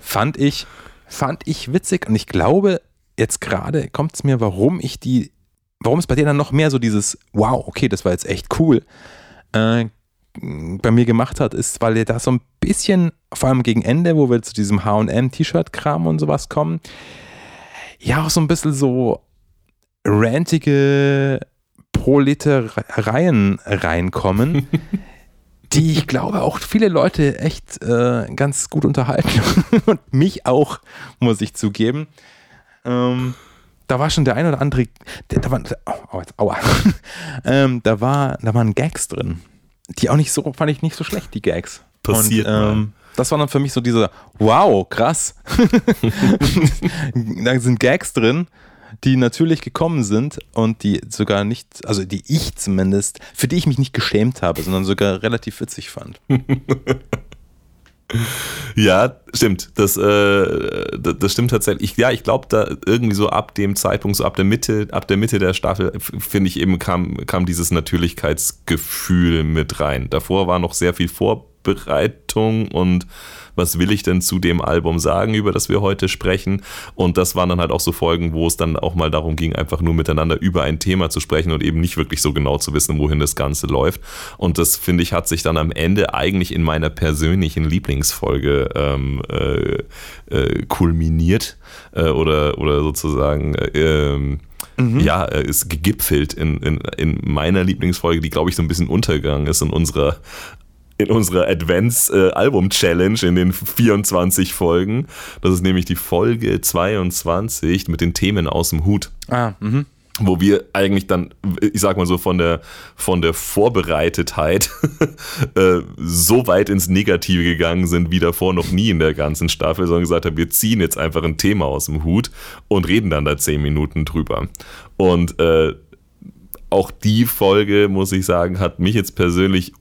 Fand ich, fand ich witzig und ich glaube, jetzt gerade kommt es mir, warum ich die, warum es bei dir dann noch mehr so dieses, wow, okay, das war jetzt echt cool, äh, bei mir gemacht hat, ist, weil er da so ein bisschen, vor allem gegen Ende, wo wir zu diesem HM-T-Shirt-Kram und sowas kommen, ja auch so ein bisschen so rantige Proletereien reinkommen, <laughs> die ich glaube auch viele Leute echt äh, ganz gut unterhalten <laughs> und mich auch, muss ich zugeben. Ähm, da war schon der ein oder andere, der, da war, oh, jetzt, aua, <laughs> ähm, da, war, da waren Gags drin, die auch nicht so, fand ich nicht so schlecht, die Gags. Passiert und, ähm, das war dann für mich so dieser, wow, krass. <laughs> da sind Gags drin, die natürlich gekommen sind und die sogar nicht, also die ich zumindest, für die ich mich nicht geschämt habe, sondern sogar relativ witzig fand. <laughs> Ja, stimmt. Das, äh, das, stimmt tatsächlich. Ich, ja, ich glaube, da irgendwie so ab dem Zeitpunkt, so ab der Mitte, ab der Mitte der Staffel, finde ich eben, kam, kam dieses Natürlichkeitsgefühl mit rein. Davor war noch sehr viel Vorbereitung und was will ich denn zu dem Album sagen, über das wir heute sprechen. Und das waren dann halt auch so Folgen, wo es dann auch mal darum ging, einfach nur miteinander über ein Thema zu sprechen und eben nicht wirklich so genau zu wissen, wohin das Ganze läuft. Und das, finde ich, hat sich dann am Ende eigentlich in meiner persönlichen Lieblingsfolge ähm, äh, äh, kulminiert äh, oder, oder sozusagen äh, ähm, ja, äh, ist gegipfelt in, in, in meiner Lieblingsfolge, die, glaube ich, so ein bisschen untergegangen ist in unserer in unserer Advents-Album-Challenge in den 24 Folgen. Das ist nämlich die Folge 22 mit den Themen aus dem Hut Ah, mhm. wo wir eigentlich dann, ich sag mal so, von der, von der Vorbereitetheit <laughs> äh, so weit ins Negative gegangen sind, wie davor noch nie in der ganzen Staffel, sondern gesagt haben, wir ziehen jetzt einfach ein Thema aus dem Hut und reden dann da zehn Minuten drüber. Und äh, auch die Folge, muss ich sagen, hat mich jetzt persönlich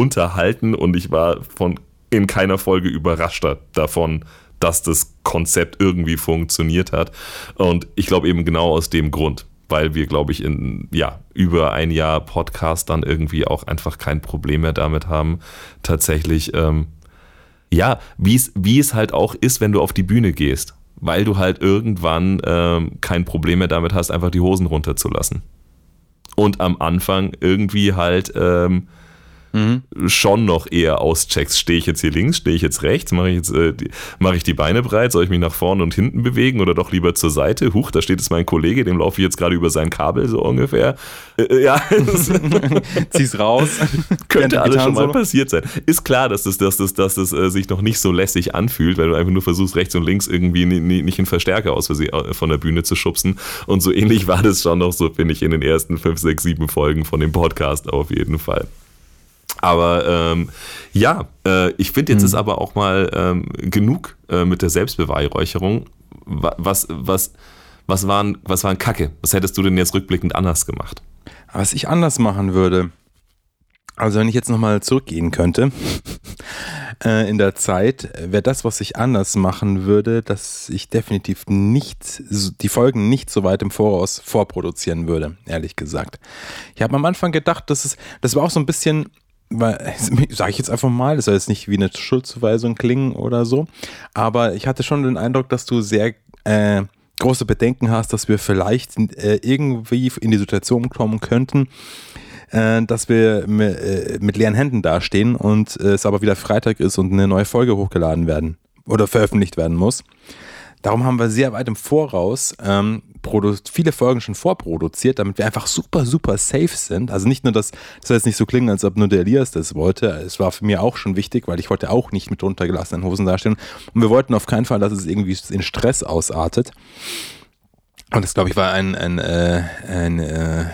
unterhalten und ich war von in keiner Folge überraschter davon, dass das Konzept irgendwie funktioniert hat. Und ich glaube eben genau aus dem Grund. weil wir, glaube ich, in ja, über ein Jahr Podcast dann irgendwie auch einfach kein Problem mehr damit haben, tatsächlich, ähm, ja, wie es, halt auch ist, wenn du auf die Bühne gehst, weil du halt irgendwann ähm, kein Problem mehr damit hast, einfach die Hosen runterzulassen. Und am Anfang irgendwie halt ähm, schon noch eher auscheckst. Stehe ich jetzt hier links, stehe ich jetzt rechts, mache ich jetzt äh, die, mache ich die Beine breit, soll ich mich nach vorne und hinten bewegen oder doch lieber zur Seite? Huch, da steht jetzt mein Kollege, dem laufe ich jetzt gerade über sein Kabel so ungefähr. Äh, äh, ja, <laughs> Zieh's raus. <laughs> könnte alles schon mal Gitarrensolo. passiert sein. Ist klar, dass das, dass das, dass das äh, sich noch nicht so lässig anfühlt, weil du einfach nur versuchst, rechts und links irgendwie ni- ni- nicht einen Verstärker aus äh, von der Bühne zu schubsen. Und so ähnlich war das schon noch so, finde ich, in den ersten fünf, sechs, sieben Folgen von dem Podcast auf jeden Fall. Aber ähm, ja, äh, ich finde, jetzt ist aber auch mal ähm, genug äh, mit der Selbstbeweihräucherung. Wa- Was, was, was, waren, was waren Kacke? Was hättest du denn jetzt rückblickend anders gemacht? Was ich anders machen würde, also wenn ich jetzt nochmal zurückgehen könnte <laughs> äh, in der Zeit, wäre das, was ich anders machen würde, dass ich definitiv nicht, die Folgen nicht so weit im Voraus vorproduzieren würde, ehrlich gesagt. Ich habe am Anfang gedacht, dass es, das war auch so ein bisschen, weil, <laughs> sage ich jetzt einfach mal, das soll jetzt nicht wie eine Schuldzuweisung klingen oder so, aber ich hatte schon den Eindruck, dass du sehr äh, große Bedenken hast, dass wir vielleicht äh, irgendwie in die Situation kommen könnten, äh, dass wir äh, mit leeren Händen dastehen und es aber wieder Freitag ist und eine neue Folge hochgeladen werden oder veröffentlicht werden muss. Darum haben wir sehr weit im Voraus ähm, viele Folgen schon vorproduziert, damit wir einfach super, super safe sind. Also nicht nur, dass das soll jetzt nicht so klingen, als ob nur der Elias das wollte. Es war für mich auch schon wichtig, weil ich wollte auch nicht mit runtergelassenen Hosen dastehen. Und wir wollten auf keinen Fall, dass es irgendwie in Stress ausartet. Und das, glaube ich, war ein, ein, äh, ein, äh,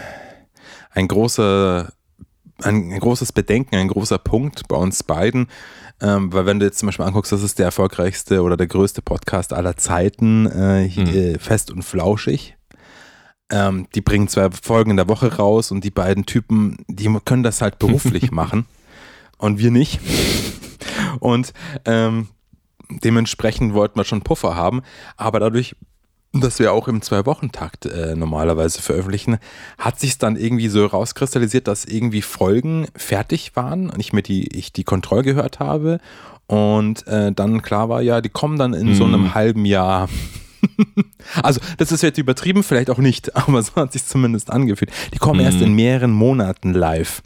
ein großer, ein, ein großes Bedenken, ein großer Punkt bei uns beiden. Ähm, weil wenn du jetzt zum Beispiel anguckst, das ist der erfolgreichste oder der größte Podcast aller Zeiten, äh, äh, fest und flauschig. Ähm, die bringen zwei Folgen in der Woche raus und die beiden Typen, die können das halt beruflich <laughs> machen und wir nicht. Und ähm, dementsprechend wollten wir schon Puffer haben, aber dadurch, dass wir auch im Zwei-Wochen-Takt äh, normalerweise veröffentlichen, hat sich dann irgendwie so rauskristallisiert, dass irgendwie Folgen fertig waren und ich mir die, ich die Kontroll gehört habe und äh, dann klar war, ja, die kommen dann in so einem halben Jahr. <laughs> Also, das ist jetzt übertrieben, vielleicht auch nicht, <laughs> aber so hat sich zumindest angefühlt. Die kommen erst in mehreren Monaten live.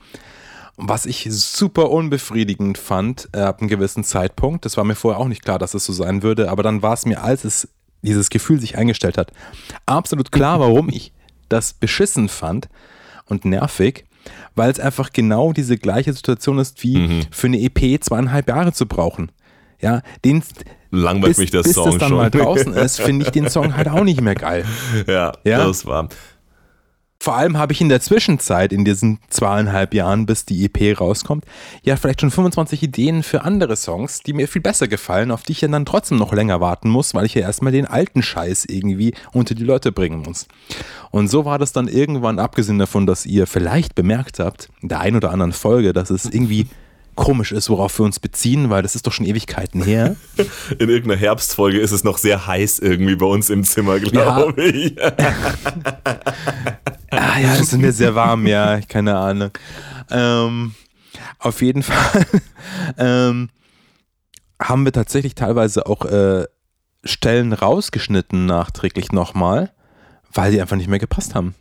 Was ich super unbefriedigend fand, äh, ab einem gewissen Zeitpunkt, das war mir vorher auch nicht klar, dass es so sein würde, aber dann war es mir, als es dieses Gefühl sich eingestellt hat, absolut klar, warum ich das beschissen fand und nervig, weil es einfach genau diese gleiche Situation ist, wie für eine EP zweieinhalb Jahre zu brauchen. Ja, den, Langweilt bis, mich der bis Song das dann schon. mal draußen ist, finde ich den Song halt auch nicht mehr geil. <laughs> ja, Ja? das war. Vor allem habe ich in der Zwischenzeit, in diesen zweieinhalb Jahren, bis die EP rauskommt, ja vielleicht schon 25 Ideen für andere Songs, die mir viel besser gefallen, auf die ich ja dann trotzdem noch länger warten muss, weil ich ja erstmal den alten Scheiß irgendwie unter die Leute bringen muss. Und so war das dann irgendwann, abgesehen davon, dass ihr vielleicht bemerkt habt, in der ein oder anderen Folge, dass es irgendwie komisch ist, worauf wir uns beziehen, weil das ist doch schon Ewigkeiten her. In irgendeiner Herbstfolge ist es noch sehr heiß irgendwie bei uns im Zimmer, glaube ich. <laughs> Ah ja, es ist mir sehr warm, ja, keine Ahnung. Ähm, auf jeden <laughs> Fall ähm, haben wir tatsächlich teilweise auch äh, Stellen rausgeschnitten nachträglich nochmal, weil die einfach nicht mehr gepasst haben.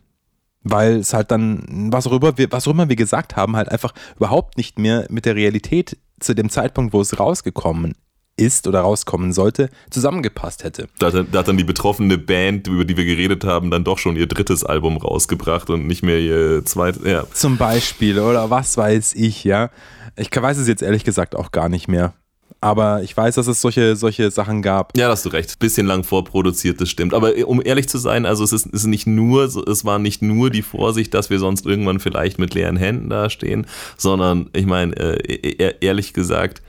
Weil es halt dann, was auch, immer wir, was auch immer wir gesagt haben, halt einfach überhaupt nicht mehr mit der Realität zu dem Zeitpunkt, wo es rausgekommen ist oder rauskommen sollte, zusammengepasst hätte. Da hat, dann- da hat dann die betroffene Band, über die wir geredet haben, dann doch schon ihr drittes Album rausgebracht und nicht mehr ihr zweites. Ja. Zum Beispiel, oder was weiß ich, ja. Ich weiß es jetzt ehrlich gesagt auch gar nicht mehr. Aber ich weiß, dass es solche, solche Sachen gab. Ja, hast du recht. Bisschen lang vorproduziert, das stimmt. Aber äh, um ehrlich zu sein, also es ist, es ist nicht nur, es war nicht nur die Vorsicht, dass wir sonst irgendwann vielleicht mit leeren Händen dastehen, sondern ich meine, äh, e- ehrlich gesagt,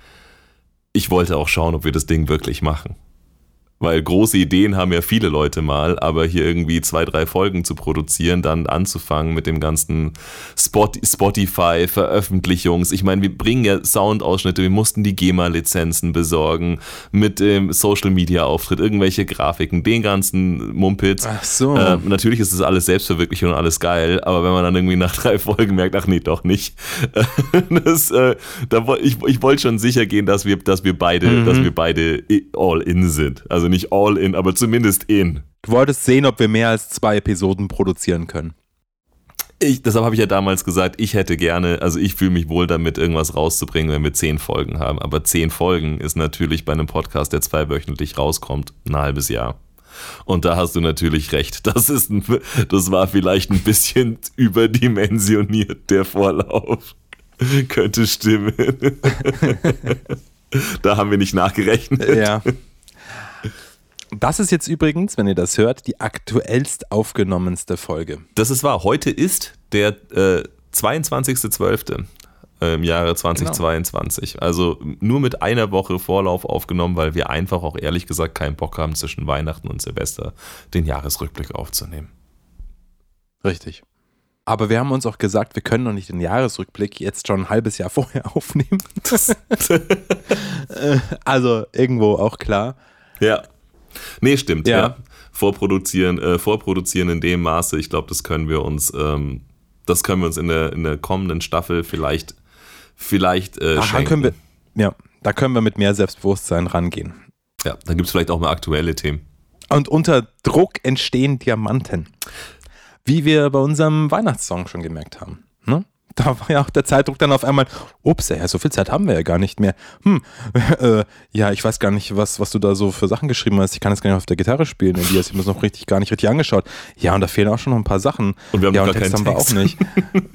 ich wollte auch schauen, ob wir das Ding wirklich machen. Weil große Ideen haben ja viele Leute mal, aber hier irgendwie zwei, drei Folgen zu produzieren, dann anzufangen mit dem ganzen Spot Spotify, Veröffentlichungs. Ich meine, wir bringen ja Soundausschnitte, wir mussten die GEMA-Lizenzen besorgen, mit dem Social-Media-Auftritt, irgendwelche Grafiken, den ganzen Mumpitz. Ach so. Äh, natürlich ist das alles Selbstverwirklichung und alles geil, aber wenn man dann irgendwie nach drei Folgen merkt, ach nee, doch nicht. <laughs> das, äh, da, ich, ich wollte schon sicher gehen, dass wir, dass wir beide, dass wir beide all in sind. Also nicht all in, aber zumindest in. Du wolltest sehen, ob wir mehr als zwei Episoden produzieren können. Ich, deshalb habe ich ja damals gesagt, ich hätte gerne, also ich fühle mich wohl damit, irgendwas rauszubringen, wenn wir zehn Folgen haben. Aber zehn Folgen ist natürlich bei einem Podcast, der zweiwöchentlich rauskommt, ein halbes Jahr. Und da hast du natürlich recht. Das ist ein, das war vielleicht ein bisschen <laughs> überdimensioniert, der Vorlauf. Könnte stimmen. <laughs> da haben wir nicht nachgerechnet. Ja. Das ist jetzt übrigens, wenn ihr das hört, die aktuellst aufgenommenste Folge. Das ist wahr. Heute ist der äh, 22.12. im Jahre 2022. Also nur mit einer Woche Vorlauf aufgenommen, weil wir einfach auch ehrlich gesagt keinen Bock haben, zwischen Weihnachten und Silvester den Jahresrückblick aufzunehmen. Richtig. Aber wir haben uns auch gesagt, wir können noch nicht den Jahresrückblick jetzt schon ein halbes Jahr <laughs> vorher aufnehmen. <laughs> Äh, also irgendwo auch klar. Ja. Nee, stimmt, ja. Ja. Vorproduzieren, äh, vorproduzieren in dem Maße, ich glaube, das können wir uns, ähm, das können wir uns in der, in der kommenden Staffel vielleicht, vielleicht äh, Ach, schenken. können wir, ja, da können wir mit mehr Selbstbewusstsein rangehen. ja, dann gibt es vielleicht auch mal aktuelle Themen. Und unter Druck entstehen Diamanten. Wie wir bei unserem Weihnachtssong schon gemerkt haben. Ne? Da war ja auch der Zeitdruck dann auf einmal, ups, ja, so viel Zeit haben wir ja gar nicht mehr. Hm, <laughs> äh, ja, ich weiß gar nicht, was, was du da so für Sachen geschrieben hast. Ich kann das gar nicht auf der Gitarre spielen, Elias. Ich habe das noch richtig, gar nicht richtig angeschaut. Ja, und da fehlen auch schon noch ein paar Sachen. Und wir haben ja, und Text haben wir auch nicht.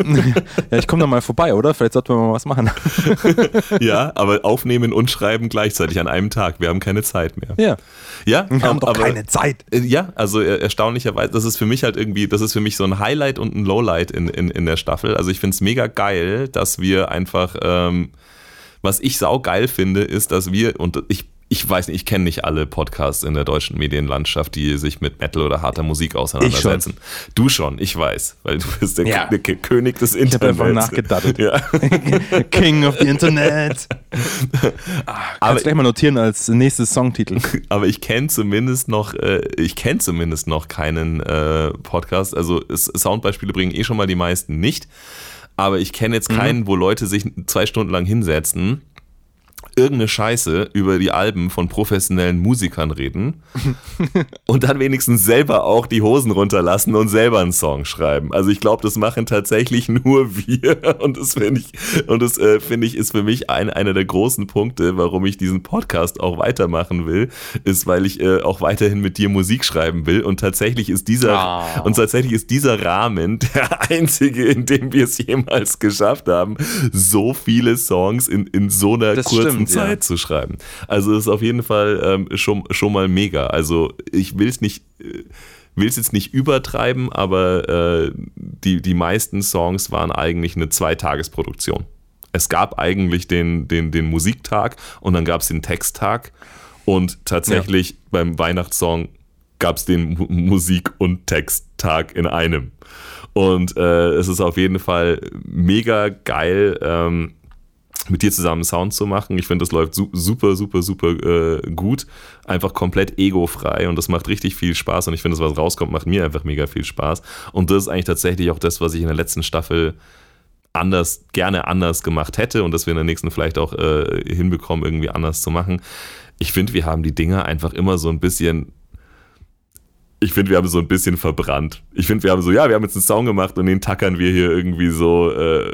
<laughs> ja, ich komme da mal vorbei, oder? Vielleicht sollten wir mal was machen. <laughs> Ja, aber aufnehmen und schreiben gleichzeitig an einem Tag. Wir haben keine Zeit mehr. ja, Ja, wir haben ähm, doch aber- keine Zeit. Äh, Ja, also äh, erstaunlicherweise, das ist für mich halt irgendwie, das ist für mich so ein Highlight und ein Lowlight in, in, in der Staffel. Also ich finde es mega geil, dass wir einfach, ähm, was ich sau geil finde, ist, dass wir, und ich, ich weiß nicht, ich kenne nicht alle Podcasts in der deutschen Medienlandschaft, die sich mit Metal oder harter Musik auseinandersetzen. Du schon, ich weiß, weil du bist der, Ja. König des Internets. einfach nachgedaddelt. Ja. <laughs> King of the Internet. <laughs> Ah, Aber- Kannst gleich mal notieren als nächstes Songtitel. <laughs> aber ich kenne zumindest noch, äh, ich kenne zumindest noch keinen äh, Podcast. Also Soundbeispiele bringen eh schon mal die meisten nicht. Aber ich kenne jetzt keinen, wo Leute sich zwei Stunden lang hinsetzen, irgendeine Scheiße über die Alben von professionellen Musikern reden <laughs> und dann wenigstens selber auch die Hosen runterlassen und selber einen Song schreiben. Also ich glaube, das machen tatsächlich nur wir <laughs> und das finde ich und das äh, finde ich ist für mich ein, einer der großen Punkte, warum ich diesen Podcast auch weitermachen will, ist, weil ich äh, auch weiterhin mit dir Musik schreiben will und tatsächlich ist dieser Ah. und tatsächlich ist dieser Rahmen <laughs> der einzige, in dem wir es jemals geschafft haben, so viele Songs in, in so einer Das kurzen stimmt, Zeit ja. zu schreiben. Also das ist auf jeden Fall ähm, schon, schon mal mega. Also ich will es nicht, äh, will es jetzt nicht übertreiben, aber äh, die, die meisten Songs waren eigentlich eine Zweitagesproduktion. Es gab eigentlich den, den, den Musiktag und dann gab es den Texttag und tatsächlich beim Weihnachtssong gab es den Mu Musik- und Texttag in einem. Und äh, es ist auf jeden Fall mega geil, ähm, mit dir zusammen Sound zu machen. Ich finde, das läuft su super, super, super äh, gut. Einfach komplett egofrei und das macht richtig viel Spaß. Und ich finde, das, was rauskommt, macht mir einfach mega viel Spaß. Und das ist eigentlich tatsächlich auch das, was ich in der letzten Staffel anders, gerne anders gemacht hätte und dass wir in der nächsten vielleicht auch äh, hinbekommen, irgendwie anders zu machen. Ich finde, wir haben die Dinger einfach immer so ein bisschen ich finde, wir haben so ein bisschen verbrannt. Ich finde, wir haben so, ja, wir haben jetzt einen Song gemacht und den tackern wir hier irgendwie so, äh,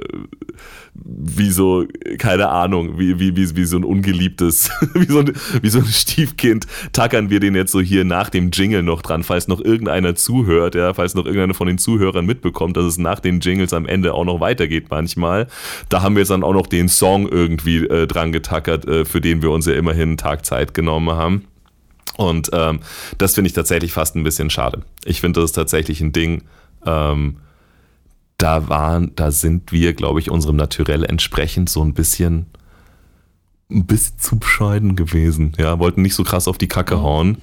wie so, keine Ahnung, wie, wie, wie, wie so ein ungeliebtes, <laughs> wie so ein, wie so ein Stiefkind, tackern wir den jetzt so hier nach dem Jingle noch dran, falls noch irgendeiner zuhört, ja, falls noch irgendeiner von den Zuhörern mitbekommt, dass es nach den Jingles am Ende auch noch weitergeht manchmal. Da haben wir jetzt dann auch noch den Song irgendwie äh, dran getackert, äh, für den wir uns ja immerhin einen Tag Zeit genommen haben. Und ähm, das finde ich tatsächlich fast ein bisschen schade. Ich finde, das ist tatsächlich ein Ding, ähm, da waren, da sind wir, glaube ich, unserem Naturell entsprechend so ein bisschen ein bisschen zu bescheiden gewesen. Ja, wollten nicht so krass auf die Kacke hauen.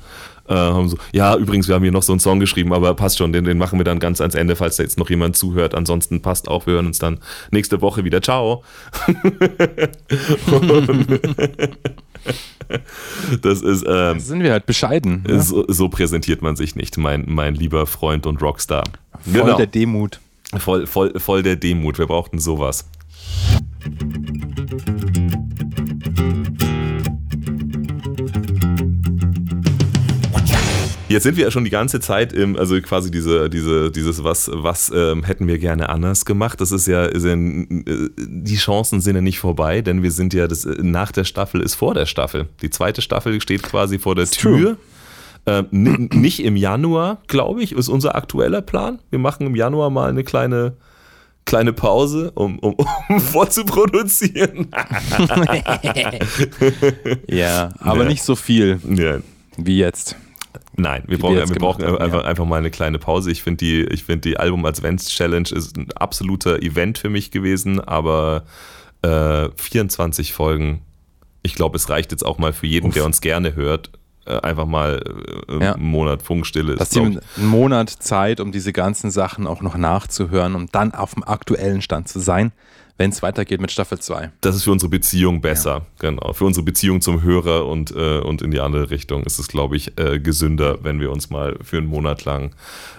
Äh, haben so, ja, übrigens, wir haben hier noch so einen Song geschrieben, aber passt schon, den, den machen wir dann ganz ans Ende, falls da jetzt noch jemand zuhört. Ansonsten passt auch, wir hören uns dann nächste Woche wieder. Ciao. <laughs> Und <laughs> <laughs> das ist, ähm, Sind wir halt bescheiden. Ne? so, so präsentiert man sich nicht, mein, mein lieber Freund und Rockstar. Voll der Demut. voll, voll, voll der Demut. Wir brauchten sowas. Jetzt sind wir ja schon die ganze Zeit im, also quasi diese, diese, dieses, was, was ähm, hätten wir gerne anders gemacht. Das ist ja, ist ja, äh, die Chancen sind ja nicht vorbei, denn wir sind ja, das, äh, nach der Staffel ist vor der Staffel. Die zweite Staffel steht quasi vor der Tür. Ähm, n- nicht im Januar, glaube ich, ist unser aktueller Plan. Wir machen im Januar mal eine kleine, kleine Pause, um, um, um <laughs> vorzuproduzieren. <laughs> Ja, aber Ja. nicht so viel ja. wie jetzt. Nein, wir wir brauchen, jetzt wir brauchen haben, einfach, ja. einfach mal eine kleine Pause. Ich finde die, ich finde die Album Advents Challenge ist ein absoluter Event für mich gewesen, aber äh, 24 Folgen, ich glaube, es reicht jetzt auch mal für jeden, Uff. der uns gerne hört, äh, einfach mal äh, Ja. einen Monat Funkstille Dass ist. glaub mit einen Monat Zeit, um diese ganzen Sachen auch noch nachzuhören, um dann auf dem aktuellen Stand zu sein, wenn es weitergeht mit Staffel 2. das ist für unsere Beziehung besser, genau. Für unsere Beziehung zum Hörer und, äh, und in die andere Richtung ist es, glaube ich, äh, gesünder, wenn wir uns mal für einen Monat lang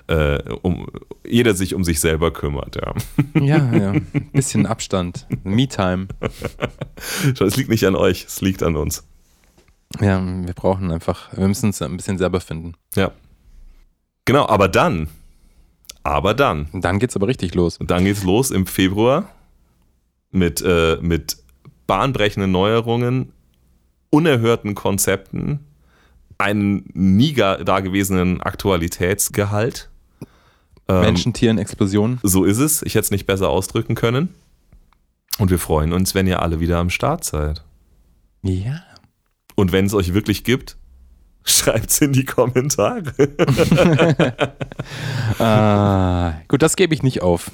äh, um jeder sich um sich selber kümmert, ja. Ja, ja. Ein <laughs> bisschen Abstand. Me-Time. Es liegt nicht an euch, es liegt an uns. Ja, wir brauchen einfach, wir müssen uns ein bisschen selber finden. Ja. Genau, aber dann, aber dann, dann geht's aber richtig los. dann geht's los im Februar mit, äh, mit bahnbrechenden Neuerungen, unerhörten Konzepten, einen nie dagewesenen Aktualitätsgehalt. Ähm, Menschen, Tieren, Explosionen. So ist es. Ich hätte es nicht besser ausdrücken können. Und wir freuen uns, wenn ihr alle wieder am Start seid. Ja. Und wenn es euch wirklich gibt, <laughs> schreibt es in die Kommentare. <laughs> Ah, gut, das gebe ich nicht auf.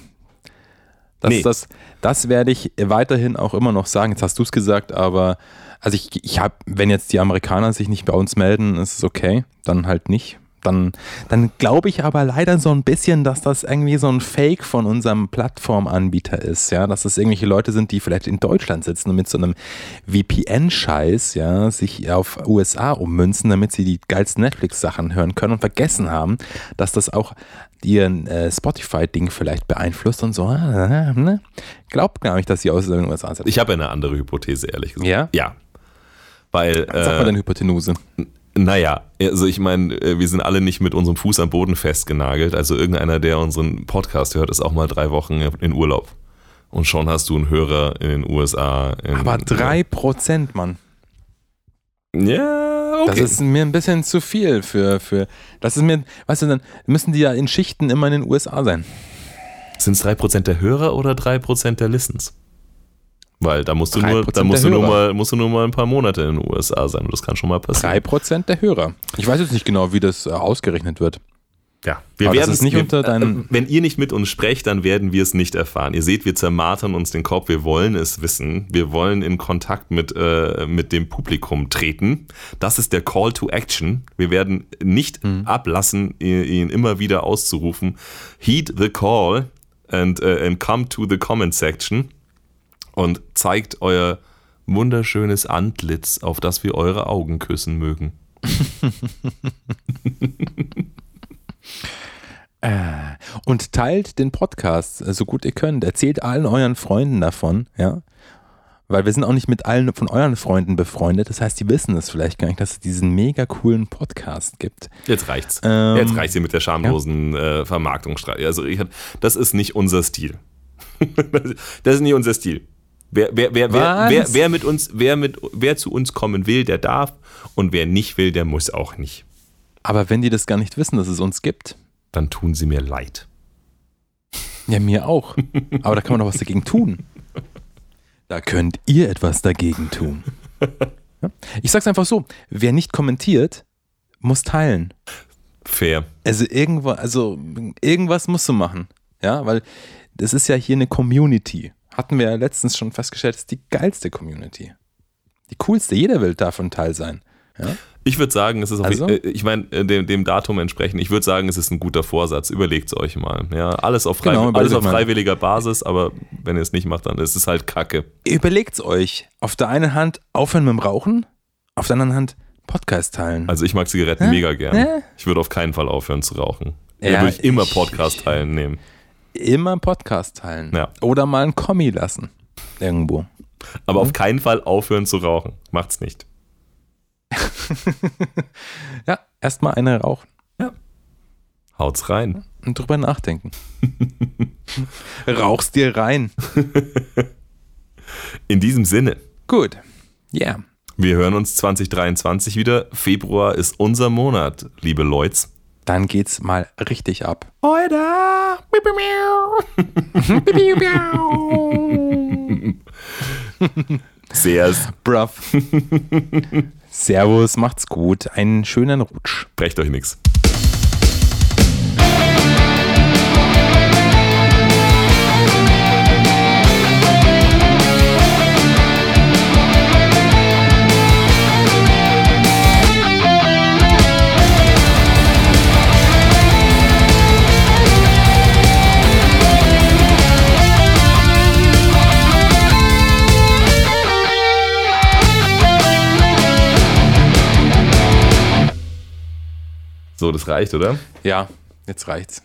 Das, Nee. das, das werde ich weiterhin auch immer noch sagen. Jetzt hast du es gesagt, aber also ich, ich habe, wenn jetzt die Amerikaner sich nicht bei uns melden, ist es okay, dann halt nicht. Dann, dann glaube ich aber leider so ein bisschen, dass das irgendwie so ein Fake von unserem Plattformanbieter ist, ja, dass das irgendwelche Leute sind, die vielleicht in Deutschland sitzen und mit so einem VPN-Scheiß, ja, sich auf USA ummünzen, damit sie die geilsten Netflix-Sachen hören können und vergessen haben, dass das auch ihren äh, Spotify-Ding vielleicht beeinflusst und so. ah, ne? Glaubt gar nicht, dass sie aus den USA sind. Ich habe eine andere Hypothese, ehrlich gesagt. Ja? Ja. Weil, Sag mal äh, deine Hypotenuse. Naja, also ich meine, äh, wir sind alle nicht mit unserem Fuß am Boden festgenagelt. Also irgendeiner, der unseren Podcast hört, ist auch mal drei Wochen in Urlaub. Und schon hast du einen Hörer in den USA. In, Aber 3%, Mann. Ja, okay. Das ist mir ein bisschen zu viel für, für. Das ist mir, weißt du, dann müssen die ja in Schichten immer in den USA sein. Sind es 3% der Hörer oder 3% der Listens? Weil da musst du, nur, 3% da musst du, nur mal, musst du nur mal ein paar Monate in den USA sein und das kann schon mal passieren. 3% der Hörer. Ich weiß jetzt nicht genau, wie das äh, ausgerechnet wird. Ja, wir werden ist nicht unter deinen- äh, Wenn ihr nicht mit uns sprecht, dann werden wir es nicht erfahren. Ihr seht, wir zermartern uns den Kopf. Wir wollen es wissen. Wir wollen in Kontakt mit, äh, mit dem Publikum treten. Das ist der Call to Action. Wir werden nicht Mhm. ablassen, ihn immer wieder auszurufen. Heed the call and, äh, and come to the comment section und zeigt euer wunderschönes Antlitz, auf das wir eure Augen küssen mögen. <laughs> Und teilt den Podcast äh, so gut ihr könnt. Erzählt allen euren Freunden davon, ja. Weil wir sind auch nicht mit allen von euren Freunden befreundet. Das heißt, die wissen es vielleicht gar nicht, dass es diesen mega coolen Podcast gibt. Jetzt reicht's. Ähm, Jetzt reicht's hier mit der schamlosen äh, Vermarktungsstrategie. Also ich, das ist nicht unser Stil. <laughs> das ist nicht unser Stil. Wer, wer, wer, wer, wer, wer mit uns, wer mit, wer zu uns kommen will, der darf und wer nicht will, der muss auch nicht. Aber wenn die das gar nicht wissen, dass es uns gibt, Dann tun sie mir leid. ja, mir auch. Aber da kann man doch was dagegen tun. Da könnt ihr etwas dagegen tun. Ich sag's einfach so: Wer nicht kommentiert, muss teilen. Fair. Also irgendwo, also irgendwas musst du machen. Ja, weil das ist ja hier eine Community. Hatten wir ja letztens schon festgestellt, ist die geilste Community. Die coolste. Jeder will davon Teil sein. Ja? Ich würde sagen, es ist auf Also? äh, ich meine, äh, dem, dem Datum entsprechend, ich würde sagen, es ist ein guter Vorsatz. Überlegt es euch mal. Ja, alles auf, Genau, alles auf überlegt mal. freiwilliger Basis, aber wenn ihr es nicht macht, dann ist es halt Kacke. Überlegt's euch. Auf der einen Hand aufhören mit dem Rauchen, auf der anderen Hand Podcast teilen. Also ich mag Zigaretten Hä? mega gern. Hä? Ich würde auf keinen Fall aufhören zu rauchen. Ja, würde ich immer ich- Podcast teilnehmen. Immer einen Podcast teilen. Ja. Oder mal einen Kommi lassen. Irgendwo. Aber Mhm. auf keinen Fall aufhören zu rauchen. Macht's nicht. <laughs> Ja, erstmal eine rauchen Haut's rein. und drüber nachdenken. <laughs> Rauchst dir rein. <laughs> In diesem Sinne, Gut. Ja. wir hören uns 2023 wieder. Februar ist unser Monat, liebe Leute. Dann geht's mal richtig ab. Heute. <laughs> Sehr Bruv. <laughs> Servus, macht's gut. Einen schönen Rutsch. brecht euch nix. So, das reicht, oder? Ja, jetzt reicht's.